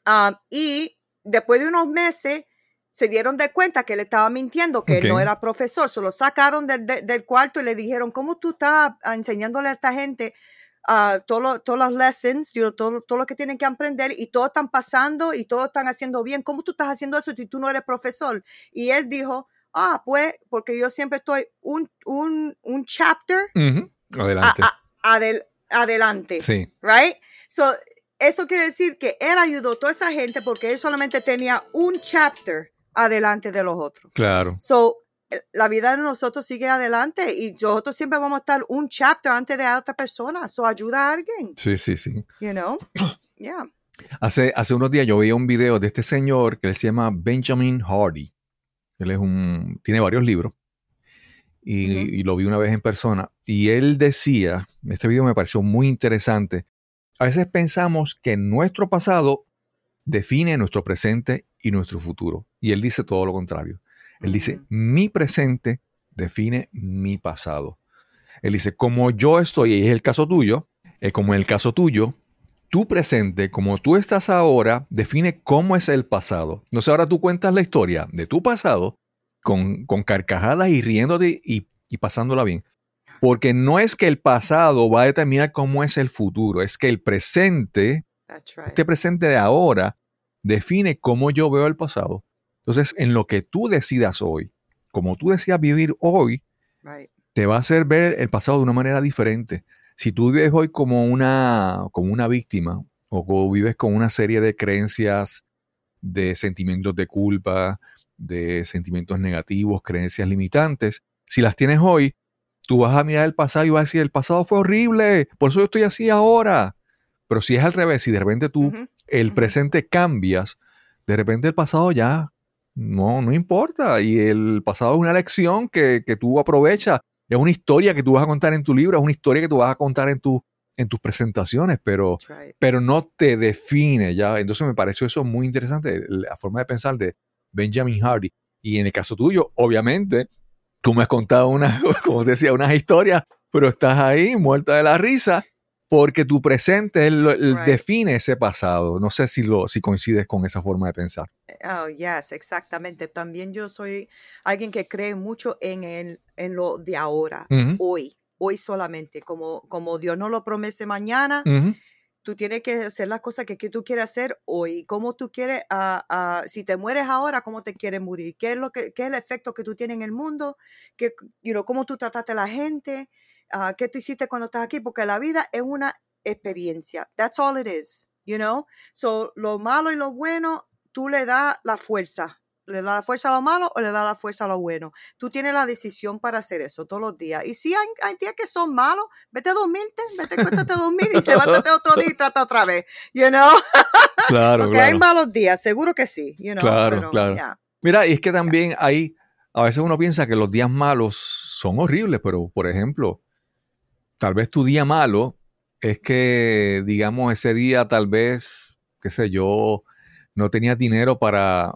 Um, y después de unos meses se dieron de cuenta que él estaba mintiendo, que él no era profesor. Se lo sacaron del, del, cuarto y le dijeron, ¿cómo tú estás enseñándole a esta gente uh, todos los lessons, you know, todo, todo lo que tienen que aprender y todos están pasando y todos están haciendo bien? ¿Cómo tú estás haciendo eso si tú no eres profesor? Y él dijo, ah, pues, porque yo siempre estoy un, un, un chapter. Adelante adelante. Sí. Right? So, eso quiere decir que él ayudó a toda esa gente porque él solamente tenía un chapter adelante de los otros. Claro. So, eh, la vida de nosotros sigue adelante y nosotros siempre vamos a estar un chapter antes de otra persona. So, ayuda a alguien. Sí, sí, sí. You know? Yeah. Hace, hace unos días yo vi un video de este señor que se llama Benjamin Hardy. Él es un, tiene varios libros y, lo vi una vez en persona. Y él decía, este video me pareció muy interesante, a veces pensamos que nuestro pasado define nuestro presente y nuestro futuro. Y él dice todo lo contrario. Él dice, mi presente define mi pasado. Él dice, como yo estoy, y es el caso tuyo, es como en el caso tuyo, tu presente, como tú estás ahora, define cómo es el pasado. Entonces ahora tú cuentas la historia de tu pasado con, carcajadas y riéndote y, y pasándola bien. Porque no es que el pasado va a determinar cómo es el futuro, es que el presente, este presente de ahora, define cómo yo veo el pasado. Entonces, en lo que tú decidas hoy, como tú decidas vivir hoy, te va a hacer ver el pasado de una manera diferente. Si tú vives hoy como una, como una víctima o vives con una serie de creencias, de sentimientos de culpa, de sentimientos negativos, creencias limitantes, si las tienes hoy, tú vas a mirar el pasado y vas a decir, el pasado fue horrible, por eso yo estoy así ahora. Pero si es al revés, si de repente tú el presente cambias, de repente el pasado ya no, no importa. Y el pasado es una lección que, que, tú aprovechas. Es una historia que tú vas a contar en tu libro, es una historia que tú vas a contar en, tu, en tus presentaciones, pero, pero no te define ya. Entonces me pareció eso muy interesante, la forma de pensar de, Benjamin Hardy. Y en el caso tuyo, obviamente, tú me has contado una, como decía, unas historias, pero estás ahí muerta de la risa porque tu presente es lo- el- Right. define ese pasado. No sé si, lo, si coincides con esa forma de pensar. Oh, yes, exactamente. También yo soy alguien que cree mucho en, el, en lo de ahora, Ujú, hoy, hoy solamente. Como, como Dios no lo promete mañana, ujú, tú tienes que hacer las cosas que, que tú quieres hacer hoy. ¿Cómo tú quieres, ah, ah, si te mueres ahora, cómo te quieres morir? ¿Qué es, lo que, qué es el efecto que tú tienes en el mundo? ¿Qué, you know, ¿Cómo tú trataste a la gente? Ah, ¿Qué tú hiciste cuando estás aquí? Porque la vida es una experiencia. That's all it is, you know? So, lo malo y lo bueno, tú le das la fuerza. ¿Le das la fuerza a lo malo o le das la fuerza a lo bueno? Tú tienes la decisión para hacer eso todos los días. Y si hay, hay días que son malos, vete a dormirte, vete, acuéstate a dormir y levántate otro día y trata otra vez, you know? Claro, Porque hay malos días, seguro que sí, you know? Claro, pero, claro. yeah. Mira, y es que también hay, a veces uno piensa que los días malos son horribles, pero por ejemplo, tal vez tu día malo es que, digamos, ese día tal vez, qué sé yo, no tenías dinero para,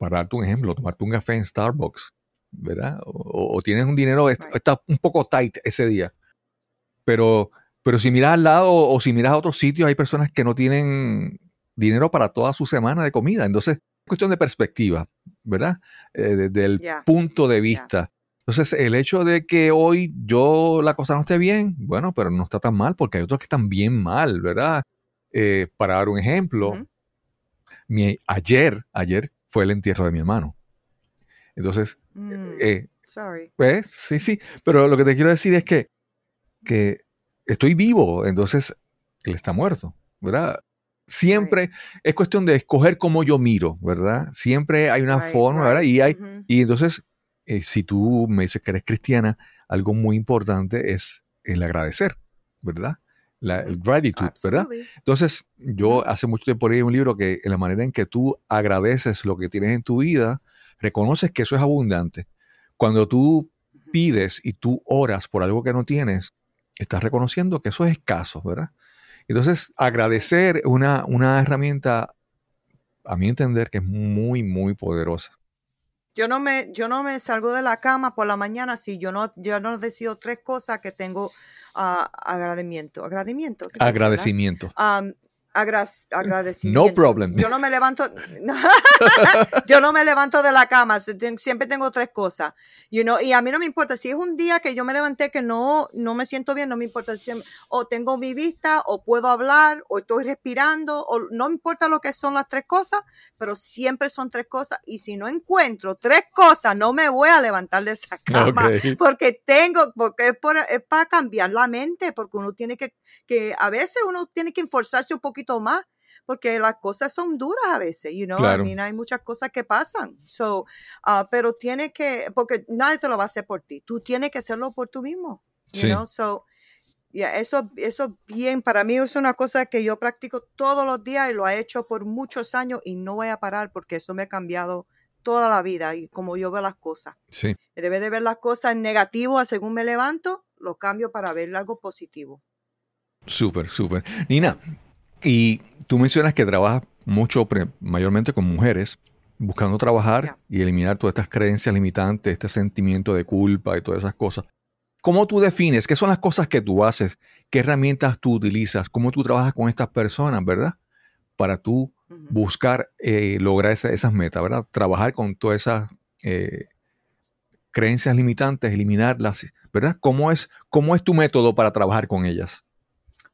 para darte un ejemplo, tomarte un café en Starbucks, ¿verdad? O, o tienes un dinero, Right. está un poco tight ese día. Pero, pero si miras al lado o si miras a otros sitios, hay personas que no tienen dinero para toda su semana de comida. Entonces, es cuestión de perspectiva, ¿verdad? Eh, desde el Ya. punto de vista. Entonces, el hecho de que hoy yo la cosa no esté bien, bueno, pero no está tan mal porque hay otros que están bien mal, ¿verdad? Eh, para dar un ejemplo, mi, ayer, ayer fue el entierro de mi hermano. Entonces, Mm, eh, sorry. pues, sí, sí, pero lo que te quiero decir es que, que estoy vivo, entonces él está muerto, ¿verdad? Siempre es cuestión de escoger cómo yo miro, ¿verdad? Siempre hay una Right, forma, ¿verdad? Y, hay, y entonces, eh, si tú me dices que eres cristiana, algo muy importante es el agradecer, ¿verdad? La, el gratitude, ¿verdad? Entonces, yo hace mucho tiempo leí un libro que en la manera en que tú agradeces lo que tienes en tu vida, reconoces que eso es abundante. Cuando tú pides y tú oras por algo que no tienes, estás reconociendo que eso es escaso, ¿verdad? Entonces, agradecer es una, una herramienta, a mi entender, que es muy, muy poderosa. Yo no me, yo no me salgo de la cama por la mañana si yo no, yo no decido tres cosas que tengo ah, agradecimiento. Agradecimiento. Agradecimiento. Agra- agradecimiento. No problem. Yo no me levanto, yo no me levanto de la cama, siempre tengo tres cosas, you know, y a mí no me importa si es un día que yo me levanté que no, no me siento bien, no me importa si o tengo mi vista, o puedo hablar, o estoy respirando, o no me importa lo que son las tres cosas, pero siempre son tres cosas, y si no encuentro tres cosas, no me voy a levantar de esa cama, porque tengo, porque es, por- es para cambiar la mente, porque uno tiene que, que a veces uno tiene que esforzarse un poquito más, porque las cosas son duras a veces, you know, Claro. I mean, hay muchas cosas que pasan, so, ah, pero tiene que, porque nadie te lo va a hacer por ti, tú tienes que hacerlo por tú mismo, you Sí. know, so, yeah, eso, eso bien, para mí es una cosa que yo practico todos los días y lo he hecho por muchos años y no voy a parar porque eso me ha cambiado toda la vida y como yo veo las cosas. Sí. Debe de ver las cosas en negativo según me levanto, lo cambio para ver algo positivo. Súper, súper. Nina, y tú mencionas que trabajas mucho, mayormente con mujeres, buscando trabajar y eliminar todas estas creencias limitantes, este sentimiento de culpa y todas esas cosas. ¿Cómo tú defines? ¿Qué son las cosas que tú haces? ¿Qué herramientas tú utilizas? ¿Cómo tú trabajas con estas personas, verdad? Para tú buscar eh, lograr esa- esas metas, ¿verdad? Trabajar con todas esas eh, creencias limitantes, eliminarlas, ¿verdad? ¿Cómo es, ¿Cómo es tu método para trabajar con ellas?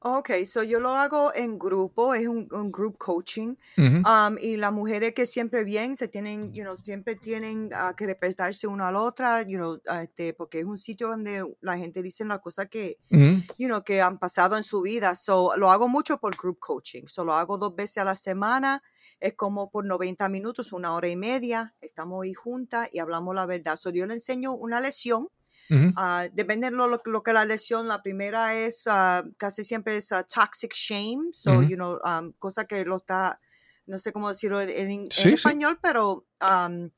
Ok, so yo lo hago en grupo, es un, un group coaching. Um, y las mujeres que siempre vienen, se tienen, you know, siempre tienen ah, que respetarse una a la otra, you know, ah, este, porque es un sitio donde la gente dice las cosas que, you know, que han pasado en su vida. So, lo hago mucho por group coaching. So, lo hago dos veces a la semana. Es como por 90 minutos, una hora y media. Estamos ahí juntas y hablamos la verdad. So, yo le enseño una lección. Ujú. ah, depende de lo, lo- que la lección. La primera es, ah, casi siempre es ah, toxic shame. So, you know, um, cosa que lo está, no sé cómo decirlo en, sí. español, pero um,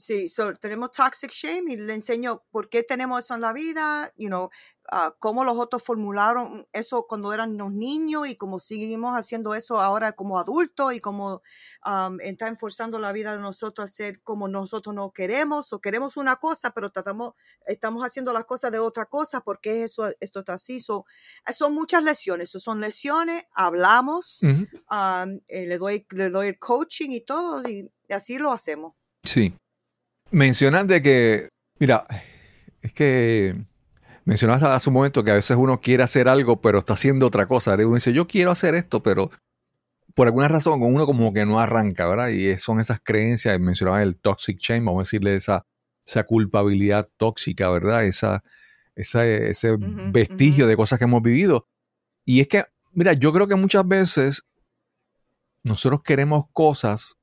Sí, so, tenemos toxic shame y le enseño por qué tenemos eso en la vida, you know, ah, cómo los otros formularon eso cuando eran los niños y cómo seguimos haciendo eso ahora como adultos y cómo um, está enforzando la vida de nosotros a ser como nosotros no queremos o queremos una cosa, pero tratamos, estamos haciendo las cosas de otra cosa porque eso, esto está así. So, eh, son muchas lesiones, so, son lesiones, hablamos, um, eh, le, doy, le doy el coaching y todo y así lo hacemos. Sí. Mencionas de que, mira, es que mencionaste hace un momento que a veces uno quiere hacer algo, pero está haciendo otra cosa. Uno dice, yo quiero hacer esto, pero por alguna razón uno como que no arranca, ¿verdad? Y son esas creencias, mencionaba el toxic shame, vamos a decirle esa, esa culpabilidad tóxica, ¿verdad? Esa, esa- ese vestigio de cosas que hemos vivido. Y es que, mira, yo creo que muchas veces nosotros queremos cosas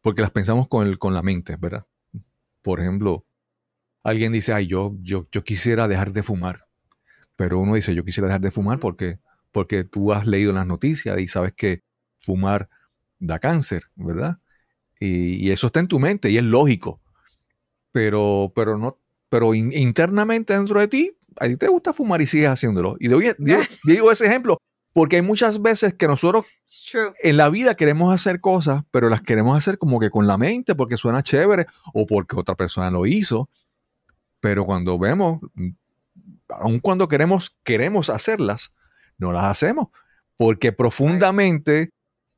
porque las pensamos con, el, con la mente, ¿verdad? Por ejemplo, alguien dice, ay, yo, yo, yo quisiera dejar de fumar. Pero uno dice, yo quisiera dejar de fumar porque, porque tú has leído las noticias y sabes que fumar da cáncer, ¿verdad? Y, y eso está en tu mente y es lógico. Pero, pero no, pero in- internamente dentro de ti, a ti te gusta fumar y sigues haciéndolo. Y digo, digo ese ejemplo porque hay muchas veces que nosotros en la vida queremos hacer cosas, pero las queremos hacer como que con la mente porque suena chévere o porque otra persona lo hizo. Pero cuando vemos, aun cuando queremos, queremos hacerlas, no las hacemos porque profundamente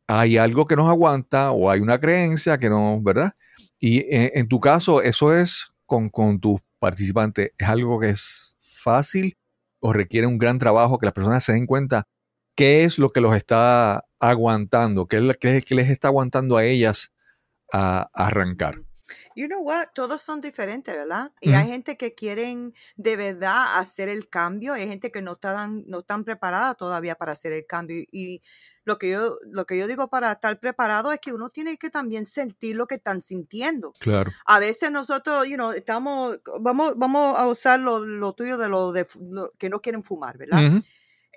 hay algo que nos aguanta o hay una creencia que no, ¿verdad? Y en, en tu caso, eso es con, con tus participantes, ¿es algo que es fácil o requiere un gran trabajo que las personas se den cuenta qué es lo que los está aguantando, qué que, que les está aguantando a ellas a, a arrancar? You know what? Todos son diferentes, ¿verdad? Y hay gente que quieren de verdad hacer el cambio, hay gente que no están, no están preparada todavía para hacer el cambio. Y lo que yo, lo que yo digo para estar preparado es que uno tiene que también sentir lo que están sintiendo. Claro. A veces nosotros, you know, estamos, vamos, vamos a usar lo, lo tuyo de lo de lo que no quieren fumar, ¿verdad? Ujú.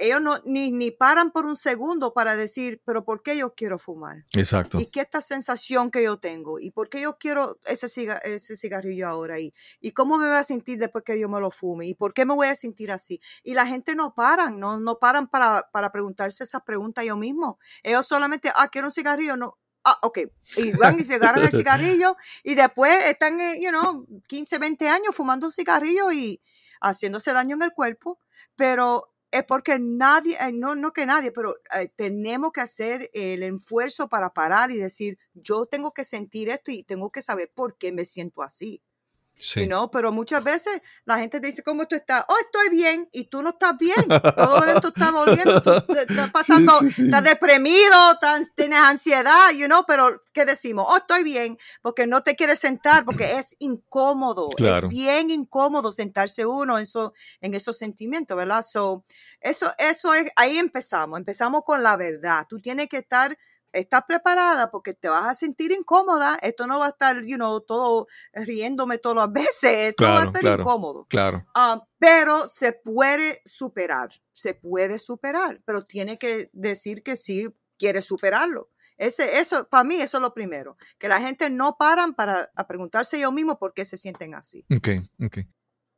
Ellos no, ni, ni paran por un segundo para decir, pero ¿por qué yo quiero fumar? Exacto. ¿Y qué esta sensación que yo tengo? ¿Y por qué yo quiero ese, ciga- ese cigarrillo ahora? ¿Y, ¿Y cómo me voy a sentir después que yo me lo fume? ¿Y por qué me voy a sentir así? Y la gente no paran, no, no paran para, para preguntarse esas preguntas ellos mismos. Ellos solamente, ah, quiero un cigarrillo, no. Ah, ok. Y van y se agarran el cigarrillo y después están, eh, you know, 15, 20 años fumando un cigarrillo y haciéndose daño en el cuerpo. Pero es porque nadie, eh, no, no que nadie, pero eh, tenemos que hacer el esfuerzo para parar y decir, yo tengo que sentir esto y tengo que saber por qué me siento así. Sí. You know? Pero muchas veces la gente te dice, ¿cómo tú estás? Oh, estoy bien y tú no estás bien. Todo esto está doliendo, tú te- estás pasando, sí, sí. estás deprimido, estás- tienes ansiedad, you know? pero ¿qué decimos? Oh, estoy bien porque no te quieres sentar porque es incómodo. Claro. Es bien incómodo sentarse uno en, eso, en esos sentimientos, ¿verdad? So, eso, eso es, ahí empezamos, empezamos con la verdad. Tú tienes que estar, estás preparada porque te vas a sentir incómoda. Esto no va a estar, you know, todo riéndome todas las veces. Esto va a ser claro. incómodo. Claro. Ah, pero se puede superar, se puede superar, pero tiene que decir que sí quiere superarlo. Ese, eso, para mí, eso es lo primero. Que la gente no paran para a preguntarse ellos mismos por qué se sienten así. Ok, ok.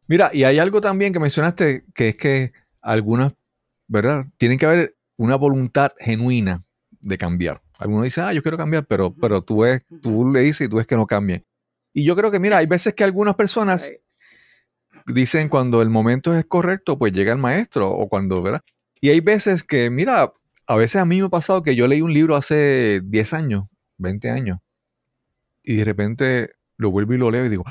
Mira, y hay algo también que mencionaste que es que algunas, ¿verdad? Tienen que haber una voluntad genuina de cambiar. Algunos dicen, ah, yo quiero cambiar, pero, pero tú, ves, tú le dices y tú ves que no cambien. Y yo creo que, mira, hay veces que algunas personas dicen cuando el momento es correcto, pues llega el maestro o cuando, ¿verdad? Y hay veces que, mira, a veces a mí me ha pasado que yo leí un libro hace 10 años, 20 años, y de repente lo vuelvo y lo leo y digo,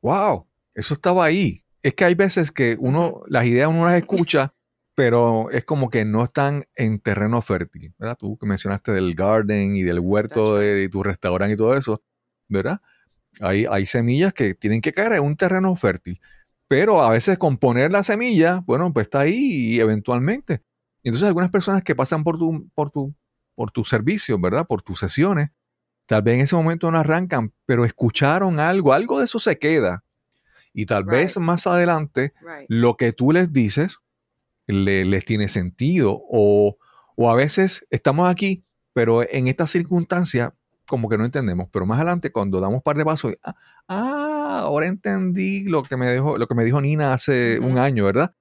wow, eso estaba ahí. Es que hay veces que uno, las ideas uno las escucha, pero es como que no están en terreno fértil, ¿verdad? Tú que mencionaste del garden y del huerto de, de tu restaurante y todo eso, ¿verdad? Hay, hay semillas que tienen que caer en un terreno fértil. Pero a veces con poner la semilla, bueno, pues está ahí y eventualmente. Entonces algunas personas que pasan por tu, por tu, por tu servicio, ¿verdad? Por tus sesiones, tal vez en ese momento no arrancan, pero escucharon algo, algo de eso se queda. Y tal vez más adelante Right. lo que tú les dices le- les tiene sentido. O, o a veces estamos aquí, pero en esta circunstancia como que no entendemos, pero más adelante cuando damos un par de pasos, ah, ah, ahora entendí lo que me dijo, lo que me dijo Nina hace un año, ¿verdad?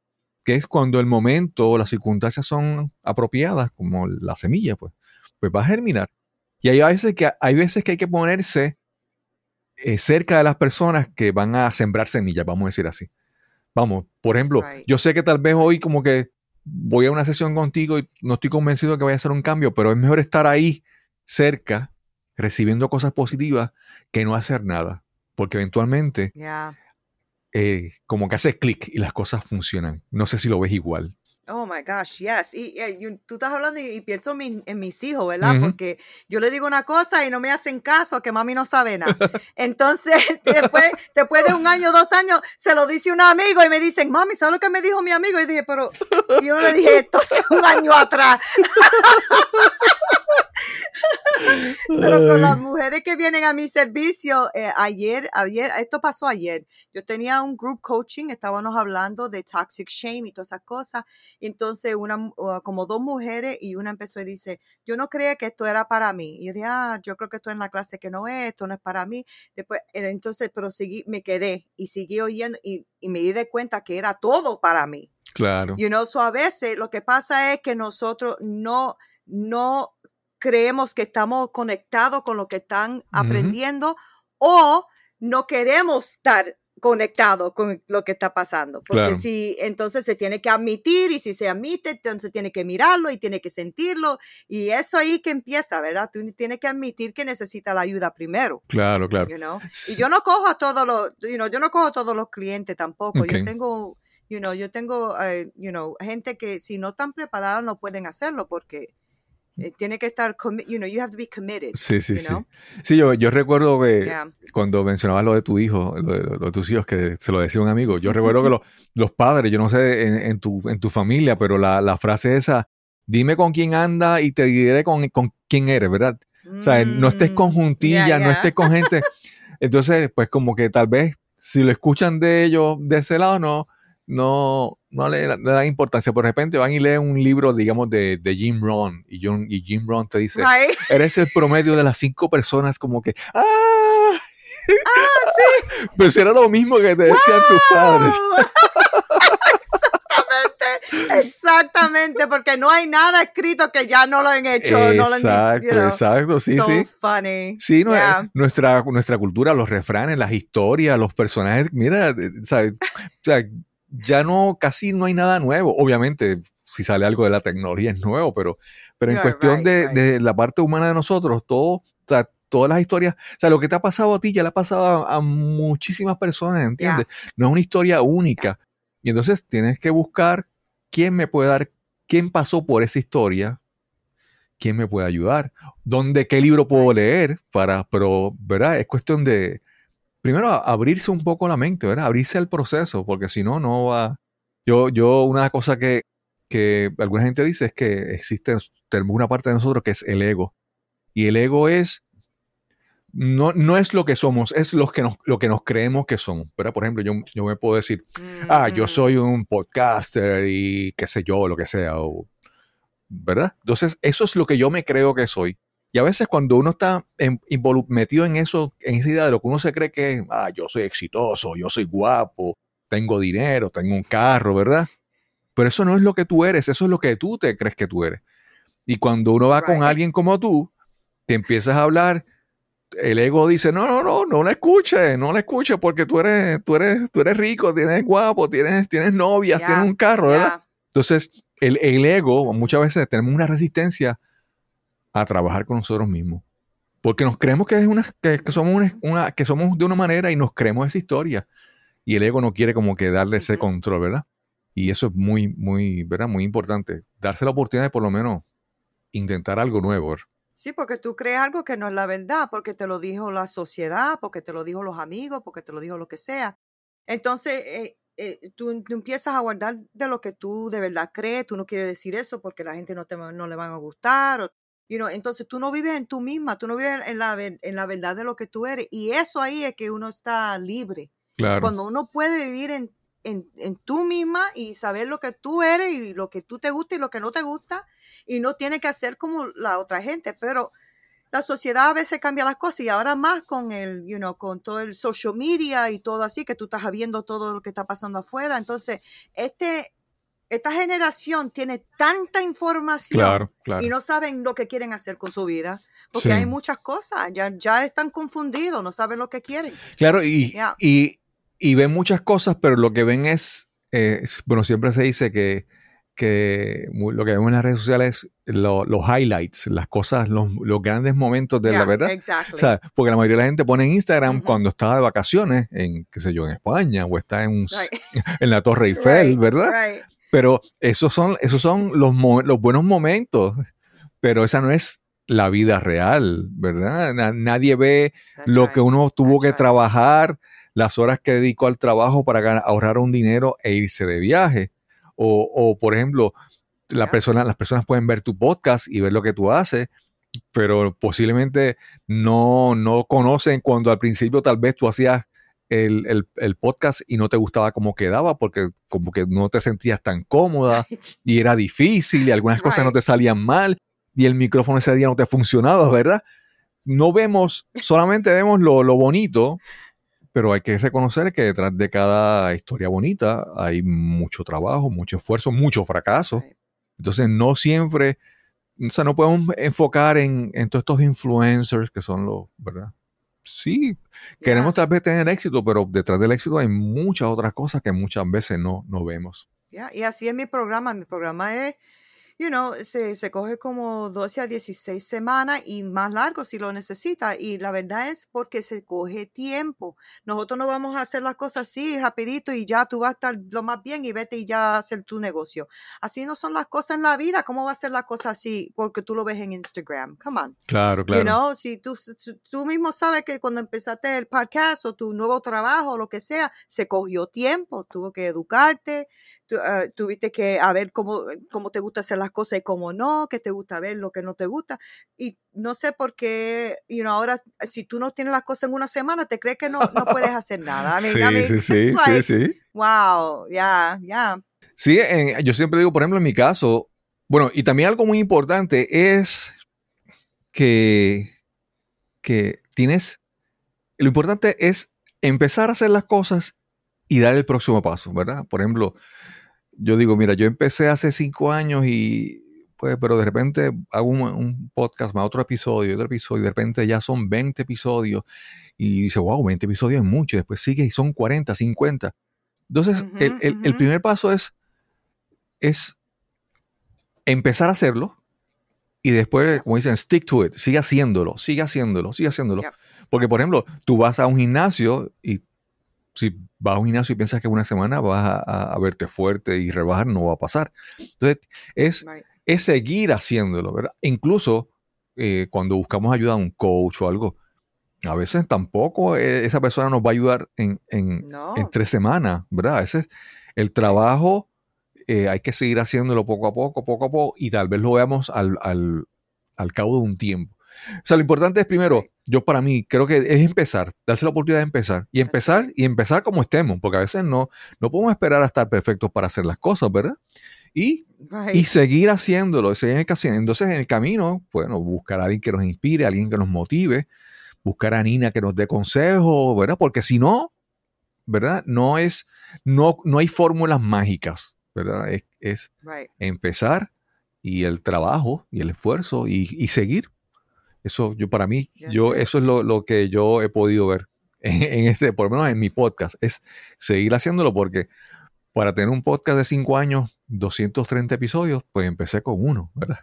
Que es cuando el momento o las circunstancias son apropiadas, como la semilla, pues, pues va a germinar. Y hay veces que hay veces que hay que ponerse eh, cerca de las personas que van a sembrar semillas, vamos a decir así. Vamos, por ejemplo, Right. yo sé que tal vez hoy como que voy a una sesión contigo y no estoy convencido de que vaya a hacer un cambio, pero es mejor estar ahí cerca, recibiendo cosas positivas, que no hacer nada. Porque eventualmente Yeah. eh, como que hace clic y las cosas funcionan. No sé si lo ves igual. Oh my gosh, yes. Y, y- y tú estás hablando y, y pienso en, mi- en mis hijos, ¿verdad? Ujú. Porque yo le digo una cosa y no me hacen caso, que mami no sabe nada. Entonces, después, después de un año, dos años, se lo dice un amigo y me dicen, mami, ¿sabes lo que me dijo mi amigo? Y dije, pero y yo no le dije esto hace un año atrás. Pero con las mujeres que vienen a mi servicio, eh, ayer, ayer, esto pasó ayer. Yo tenía un group coaching, estábamos hablando de toxic shame y todas esas cosas. Y entonces, una, uh, como dos mujeres y una empezó y dice, yo no creía que esto era para mí. Y yo dije, ah, yo creo que esto es en la clase que no es, esto no es para mí. Después, eh, entonces, pero seguí, me quedé y seguí oyendo y, y me di de cuenta que era todo para mí. Claro. You know, so a veces lo que pasa es que nosotros no, no creemos que estamos conectados con lo que están aprendiendo o no queremos estar conectados con lo que está pasando. Porque Claro. si entonces se tiene que admitir y si se admite, entonces tiene que mirarlo y tiene que sentirlo. Y eso ahí que empieza, ¿verdad? Tú tienes que admitir que necesita la ayuda primero. Claro, claro. You know? Y yo no cojo a todos los, you know, yo no cojo a todos los clientes tampoco. Yo tengo, you know, yo tengo, eh, you know, gente que si no están preparados no pueden hacerlo porque tiene que estar, you know, you have to be committed. Sí, sí, you sí. know? Sí, yo, yo recuerdo que Yeah. cuando mencionabas lo de tu hijo, lo de, lo de tus hijos, que se lo decía un amigo, yo recuerdo que lo- los padres, yo no sé en, en tu, en tu familia, pero la, la frase esa, dime con quién anda y te diré con, con quién eres, ¿verdad? O sea, no estés con Mm, juntillas, yeah, no yeah. estés con gente. Entonces, pues como que tal vez si lo escuchan de ellos de ese lado, no, no, no le, le dan importancia. Por repente van y leen un libro, digamos, de, de Jim Rohn y, John, y Jim Rohn te dice, eres el promedio de las cinco personas como que, ¡ah! Pero si era lo mismo que te decían tus padres. Exactamente, exactamente, porque no hay nada escrito que ya no lo han hecho. no lo han dicho, Exacto, you know. exacto, sí, so sí. funny. Sí, no, eh, Yeah. nuestra, nuestra cultura, los refranes, las historias, los personajes, mira, eh, o sea, ya no, casi no hay nada nuevo. Obviamente, si sale algo de la tecnología es nuevo, pero, pero en cuestión right, de, right. de la parte humana de nosotros, todo, o sea, todas las historias, o sea, lo que te ha pasado a ti ya le ha pasado a, a muchísimas personas, ¿entiendes? No es una historia única. Y entonces tienes que buscar quién me puede dar, quién pasó por esa historia, quién me puede ayudar, dónde, qué libro puedo leer para, pero, ¿verdad? Es cuestión de, primero, abrirse un poco la mente, ¿verdad? Abrirse al proceso, porque si no, no va. Yo, yo, una cosa que, que alguna gente dice es que existe una parte de nosotros que es el ego. Y el ego es, no, no es lo que somos, es lo que nos, lo que nos creemos que somos. ¿verdad? Por ejemplo, yo, yo me puedo decir, ah, yo Ujú. soy un podcaster y qué sé yo, lo que sea, o- ¿verdad? Entonces, eso es lo que yo me creo que soy. Y a veces cuando uno está en- metido en eso, en esa idea de lo que uno se cree que es, ah, yo soy exitoso, yo soy guapo, tengo dinero, tengo un carro, ¿verdad? Pero eso no es lo que tú eres, eso es lo que tú te crees que tú eres. Y cuando uno va con alguien como tú, te empiezas a hablar, el ego dice, no, no, no, no la escuches, no la escuches porque tú eres, tú eres, tú eres rico, tienes guapo, tienes, tienes novias, tienes un carro, ¿verdad? Yeah. Entonces, el, el ego, muchas veces tenemos una resistencia a trabajar con nosotros mismos. Porque nos creemos que, es una, que, que somos una, una- que somos de una manera y nos creemos esa historia. Y el ego no quiere como que darle ese control, ¿verdad? Y eso es muy, muy, ¿verdad? Muy importante. Darse la oportunidad de por lo menos intentar algo nuevo. ¿verdad? Sí, porque tú crees algo que no es la verdad, porque te lo dijo la sociedad, porque te lo dijo los amigos, porque te lo dijo lo que sea. Entonces, eh, eh, tú, tú empiezas a guardar de lo que tú de verdad crees, tú no quieres decir eso porque la gente no, te, va- no le van a gustar. o- you know, entonces, tú no vives en tú misma, tú no vives en la, en la verdad de lo que tú eres. Y eso ahí es que uno está libre. Claro. Cuando uno puede vivir en, en, en tú misma y saber lo que tú eres y lo que tú te gusta y lo que no te gusta, y no tiene que hacer como la otra gente, pero la sociedad a veces cambia las cosas y ahora más con el, you know, con todo el social media y todo así, que tú estás viendo todo lo que está pasando afuera. Entonces, este, esta generación tiene tanta información Claro, claro. y no saben lo que quieren hacer con su vida, porque Sí. hay muchas cosas, ya, ya están confundidos, no saben lo que quieren. Claro, y, y, y ven muchas cosas, pero lo que ven es, eh, bueno, siempre se dice que, que lo que vemos en las redes sociales es lo- los highlights, las cosas, los, los grandes momentos de la verdad. Exactly. O sea, porque la mayoría de la gente pone en Instagram cuando está de vacaciones, en, qué sé yo, en España o está en, un Right. en la Torre Eiffel, Right, ¿verdad? right. Pero esos son, esos son los, los buenos momentos, pero esa no es la vida real, ¿verdad? Na- nadie ve That's lo right. que uno tuvo That's que right. trabajar, las horas que dedicó al trabajo para ahorrar un dinero e irse de viaje. O, o, por ejemplo, la Ya. persona, las personas pueden ver tu podcast y ver lo que tú haces, pero posiblemente no, no conocen cuando al principio tal vez tú hacías el, el- el podcast y no te gustaba cómo quedaba porque como que no te sentías tan cómoda y era difícil y algunas cosas no te salían mal y el micrófono ese día no te funcionaba, ¿verdad? No vemos, solamente vemos lo, lo bonito, pero hay que reconocer que detrás de cada historia bonita hay mucho trabajo, mucho esfuerzo, mucho fracaso. Entonces no siempre, o sea, no podemos enfocar en, en todos estos influencers que son los, ¿verdad? Sí, queremos tal vez tener éxito, pero detrás del éxito hay muchas otras cosas que muchas veces no, no vemos. Ya, Y así es mi programa. Mi programa es, you know, se, se coge como 12 a 16 semanas y más largo si lo necesita. Y la verdad es porque se coge tiempo. Nosotros no vamos a hacer las cosas así rapidito y ya tú vas a estar lo más bien y vete y ya hacer tu negocio. Así no son las cosas en la vida. ¿Cómo va a ser las cosas así? Porque tú lo ves en Instagram. Come on. Claro, claro. You know, si tú- tú mismo sabes que cuando empezaste el podcast o tu nuevo trabajo o lo que sea, se cogió tiempo, tuvo que educarte, eh, tuviste que a ver cómo, cómo te gusta hacer las cosas y cómo no, que te gusta ver lo que no te gusta. Y no sé por qué, you know, ahora si tú no tienes las cosas en una semana, te crees que no, no puedes hacer nada. I mean, sí, I mean, sí, sí, like, sí, sí. Wow, ya, ya. Sí, en- yo siempre digo, por ejemplo, en mi caso, bueno, y también algo muy importante es que, que tienes, lo importante es empezar a hacer las cosas y dar el próximo paso, ¿verdad? Por ejemplo, yo digo, mira, yo empecé hace cinco años y pues, pero de repente hago un, un podcast más, otro episodio, otro episodio, y de repente ya son 20 episodios y dice, wow, 20 episodios es mucho, y después sigue y son 40, 50. Entonces, el, el- primer paso es, es empezar a hacerlo y después, como dicen, stick to it, sigue haciéndolo, sigue haciéndolo, sigue haciéndolo. Yep. Porque, por ejemplo, tú vas a un gimnasio y si vas a un gimnasio y piensas que una semana vas a, verte fuerte y rebajar, no va a pasar. Entonces, es, es seguir haciéndolo, ¿verdad? Incluso eh, cuando buscamos ayuda a un coach o algo, a veces tampoco eh, esa persona nos va a ayudar en, en- No. en tres semanas, ¿verdad? A veces el trabajo eh, hay que seguir haciéndolo poco a poco, poco a poco, y tal vez lo veamos al, al- al cabo de un tiempo. O sea, lo importante es primero, yo para mí creo que es empezar, darse la oportunidad de empezar y empezar y empezar como estemos, porque a veces no, no podemos esperar a estar perfectos para hacer las cosas, ¿verdad? Y Right. y seguir haciéndolo, seguir haciendo. Entonces, en el camino, bueno, buscar a alguien que nos inspire, alguien que nos motive, buscar a Nina que nos dé consejo, ¿verdad? Porque si no, ¿verdad? No es, no, no hay fórmulas mágicas, ¿verdad? Es, es right. empezar y el trabajo y el esfuerzo y, y seguir. Eso, yo para mí, yo, eso es lo, lo que yo he podido ver en, en este, por lo menos en mi podcast, es seguir haciéndolo porque para tener un podcast de cinco años, 230 episodios, pues empecé con uno, ¿verdad?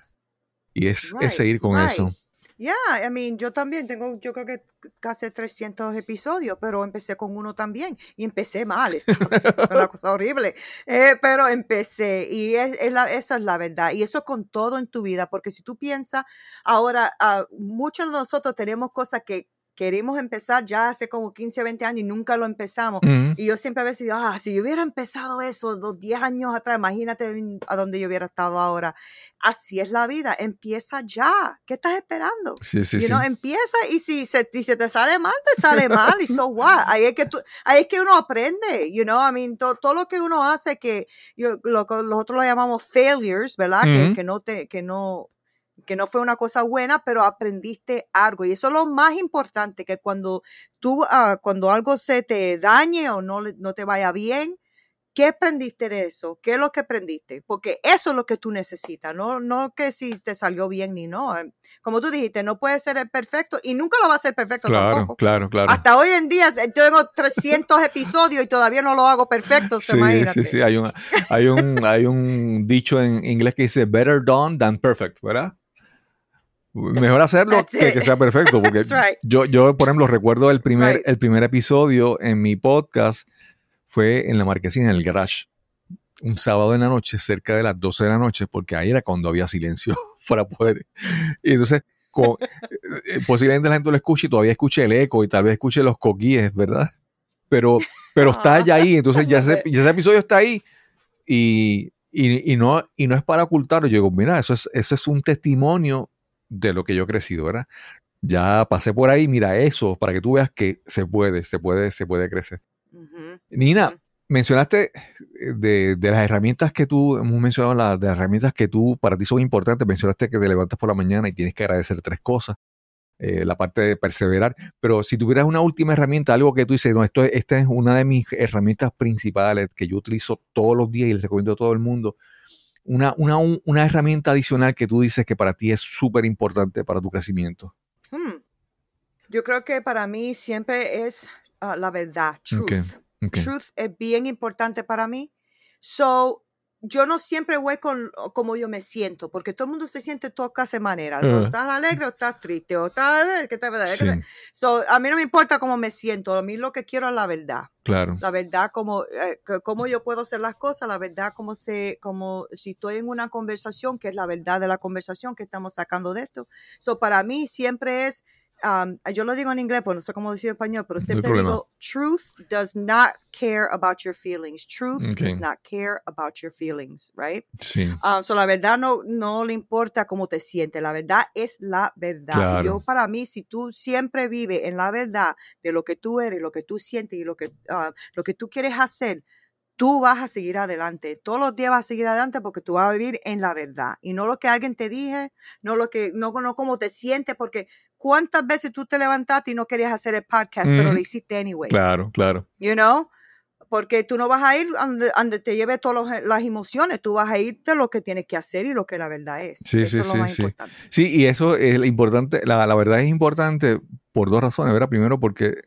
Y es, Right, es seguir con right. eso. Yeah, I mean, yo también tengo, yo creo que casi 300 episodios, pero empecé con uno también y empecé mal, es una cosa horrible, Eh, pero empecé y es, es la- esa es la verdad y eso con todo en tu vida, porque si tú piensas, ahora ah, muchos de nosotros tenemos cosas que queremos empezar ya hace como 15 o 20 años y nunca lo empezamos. Ujú. Y yo siempre a veces digo, ah, si yo hubiera empezado eso dos, 10 años atrás, imagínate a dónde yo hubiera estado ahora. Así es la vida, empieza ya. ¿Qué estás esperando? Sí, sí, You sí. know, empieza y si se, si se te sale mal, te sale mal y so what. Ahí es que tú, ahí es que uno aprende, you know, I mean, to- todo lo que uno hace que yo, lo, que nosotros lo llamamos failures, ¿verdad? Que- Ujú. que, no te, que no, que no fue una cosa buena, pero aprendiste algo. Y eso es lo más importante, que cuando tú, ah, cuando algo se te dañe o no, no te vaya bien, ¿qué aprendiste de eso? ¿Qué es lo que aprendiste? Porque eso es lo que tú necesitas, no, no que si te salió bien ni no. Eh, Como tú dijiste, no puede ser el perfecto y nunca lo va a ser perfecto Claro, tampoco. claro, claro. Hasta hoy en día eh, tengo 300 episodios y todavía no lo hago perfecto, Sí, imagínate. sí, sí. Hay un, hay, un, hay un dicho en inglés que dice better done than perfect, ¿verdad? Mejor hacerlo que que sea perfecto. Porque right. yo, yo, por ejemplo, recuerdo el primer, Right. el primer episodio en mi podcast fue en la marquesina, en el garage. Un sábado en la noche, cerca de las 12 de la noche, porque ahí era cuando había silencio para poder. Y entonces, co- eh, posiblemente la gente lo escuche y todavía escuche el eco y tal vez escuche los coquíes, ¿verdad? Pero, pero está ya ahí, entonces ya ese, ya ese episodio está ahí y, y, y no, y no es para ocultarlo. Yo digo, mira, eso es, eso es un testimonio de lo que yo he crecido, ¿verdad? Ya pasé por ahí, mira eso, para que tú veas que se puede, se puede, se puede crecer. Nina, mencionaste eh, de, de las herramientas que tú, hemos mencionado las, de las herramientas que tú, para ti son importantes, mencionaste que te levantas por la mañana y tienes que agradecer tres cosas, eh, la parte de perseverar, pero si tuvieras una última herramienta, algo que tú dices, no, esto, es- esta es una de mis herramientas principales que yo utilizo todos los días y les recomiendo a todo el mundo, una, una, un- una herramienta adicional que tú dices que para ti es súper importante para tu crecimiento. Hmm. Yo creo que para mí siempre es ah, la verdad, truth. Ok, ok. Truth es bien importante para mí. So, yo no siempre voy con como yo me siento, porque todo el mundo se siente todas de maneras. O Ajá. estás alegre o estás triste, o estás... ¿qué te- Sí, So, a mí no me importa cómo me siento, a mí lo que quiero es la verdad. claro. La verdad, como, eh, cómo yo puedo hacer las cosas, la verdad, como, se, como si estoy en una conversación, que es la verdad de la conversación que estamos sacando de esto. So, para mí siempre es, um, yo lo digo en inglés, pues no sé cómo decir en español, pero No siempre problema. digo, truth does not care about your feelings. Truth Okay. does not care about your feelings, right? Sí, Ah, so la verdad no, no le importa cómo te sientes, la verdad es la verdad. Claro. Yo para mí, si tú siempre vives en la verdad de lo que tú eres, lo que tú sientes y lo que, ah, lo que tú quieres hacer, tú vas a seguir adelante. Todos los días vas a seguir adelante porque tú vas a vivir en la verdad y no lo que alguien te dije, no lo que, no, no cómo te sientes, porque cuántas veces tú te levantaste y no querías hacer el podcast, pero lo hiciste anyway claro, claro. you know, porque tú no vas a ir donde, donde te lleve todas las emociones, tú vas a ir de lo que tienes que hacer y lo que la verdad es. Sí, Eso sí, es lo sí, más sí. importante. Sí, y eso es importante, la, la verdad es importante por dos razones, ¿verdad? Primero porque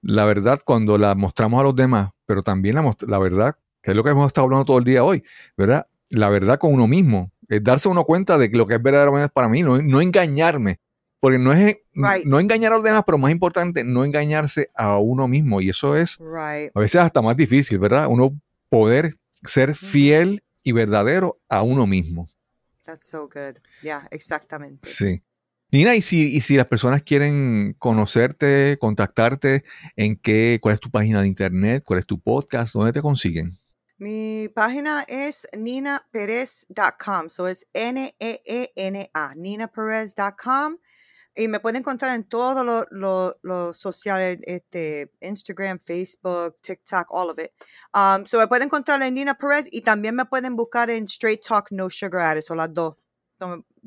la verdad cuando la mostramos a los demás, pero también la verdad, que es lo que hemos estado hablando todo el día hoy, ¿verdad? La verdad con uno mismo, es darse uno cuenta de que lo que es verdaderamente para mí, no, no engañarme, porque no es Right. no engañar a los demás, pero más importante, no engañarse a uno mismo, y eso es Right. a veces hasta más difícil, ¿verdad? Uno poder ser fiel y verdadero a uno mismo. That's so good. Yeah, exactamente. Sí. Nina, y si, y si las personas quieren conocerte, contactarte, ¿en qué, cuál es tu página de internet, cuál es tu podcast, dónde te consiguen? Mi página es ninaperez.com, so es N-E-E-N-A, ninaperez.com. Y me pueden encontrar en todos los los sociales, este, Instagram, Facebook, TikTok, all of it. Um, so me pueden encontrar en Nina Perez y también me pueden buscar en Straight Talk No Sugar Added, o las dos.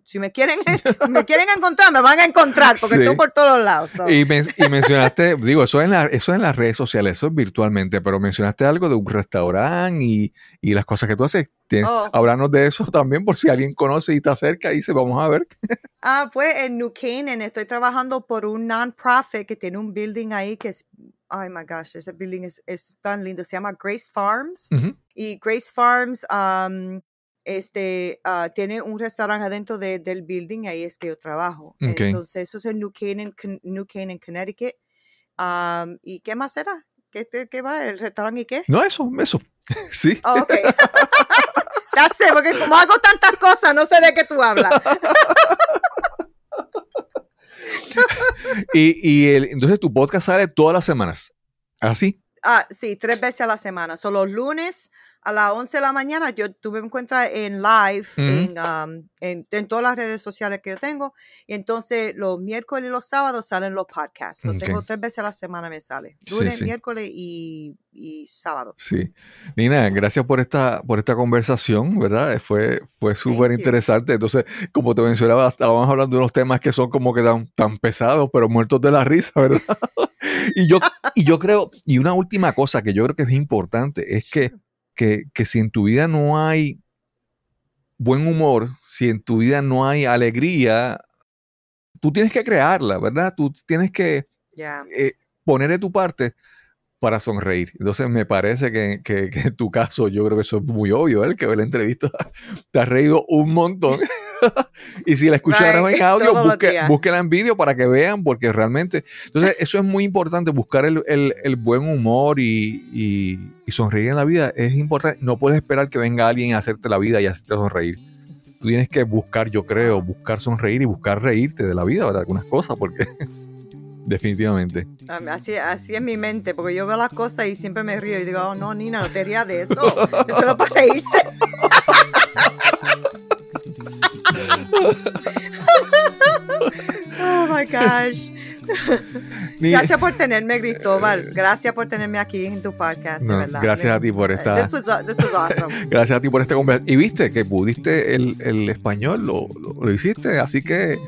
Si me quieren, me quieren encontrar, me van a encontrar porque Sí. estoy por todos lados. so. Y, men- y mencionaste, digo, eso en, la, eso en las redes sociales, eso es virtualmente, pero mencionaste algo de un restaurante y, y las cosas que tú haces. Tienes- Oh. Háblanos de eso también, por si alguien conoce y está cerca y dice, vamos a ver. Ah, pues en New Canaan estoy trabajando por un non-profit que tiene un building ahí que es, ay my gosh, ese building es, es tan lindo, se llama Grace Farms. Y Grace Farms um, este, ah, tiene un restaurante adentro de- del building, ahí es que yo trabajo. Entonces, eso es en New Canaan, New Canaan Connecticut. Um, ¿Y qué más era? ¿Qué, te- qué va? ¿El restaurante y qué? No, eso, eso. Sí. Oh, ok. ya sé, porque como hago tantas cosas, no sé de qué tú hablas. Y, y el- entonces tu podcast sale todas las semanas. Así. Ah, sí, tres veces a la semana. Son los lunes a las 11 de la mañana. Yo, tú me encuentras en live Ujú. en, um, en, en todas las redes sociales que yo tengo. Y entonces los miércoles y los sábados salen los podcasts. So, Ok. Tengo tres veces a la semana me sale. Lunes, sí. miércoles y, y sábado. Sí. Nina, gracias por esta, por esta conversación, ¿verdad? Fue, fue súper interesante. Entonces, como te mencionaba, estábamos hablando de unos temas que son como que tan, tan pesados, pero muertos de la risa, ¿verdad? y, yo, y yo creo, y una última cosa que yo creo que es importante, es que, que, que si en tu vida no hay buen humor, si en tu vida no hay alegría, tú tienes que crearla, ¿verdad? Tú tienes que eh, poner de tu parte para sonreír. Entonces me parece que, que- que en tu caso yo creo que eso es muy obvio, ¿eh? el que ve la entrevista te has reído un montón. y si la escucharon Right, en audio, busque, búsquela en vídeo para que vean, porque realmente... Entonces eso es muy importante, buscar el, el- el buen humor y, y- y sonreír en la vida. Es importante, no puedes esperar que venga alguien a hacerte la vida y hacerte sonreír. Tú tienes que buscar, yo creo, buscar sonreír y buscar reírte de la vida, ¿verdad? Algunas cosas, porque definitivamente. Así, así es mi mente, porque yo veo las cosas y siempre me río y digo, oh, no, Nina, no te rías de eso. Eso no para reírse. Oh my gosh. Ni- Gracias por tenerme, Cristóbal. Gracias por tenerme aquí en tu podcast, de No, verdad. gracias a ti por esta- This was, this was awesome. Gracias a ti por esta conversación. Y viste que pudiste el, el español, lo, lo- lo hiciste. Así que eh,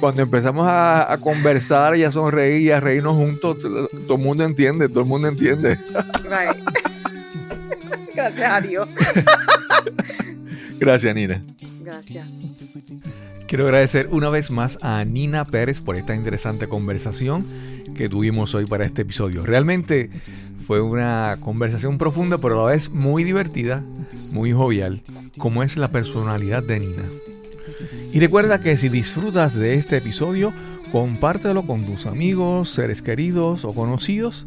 cuando empezamos a, a conversar y a sonreír y a reírnos juntos, todo el mundo entiende, todo el mundo entiende. Right. Gracias a Dios. Gracias, Nina. Gracias. Quiero agradecer una vez más a Nina Pérez por esta interesante conversación que tuvimos hoy para este episodio. Realmente fue una conversación profunda, pero a la vez muy divertida, muy jovial, como es la personalidad de Nina. Y recuerda que si disfrutas de este episodio, compártelo con tus amigos, seres queridos o conocidos.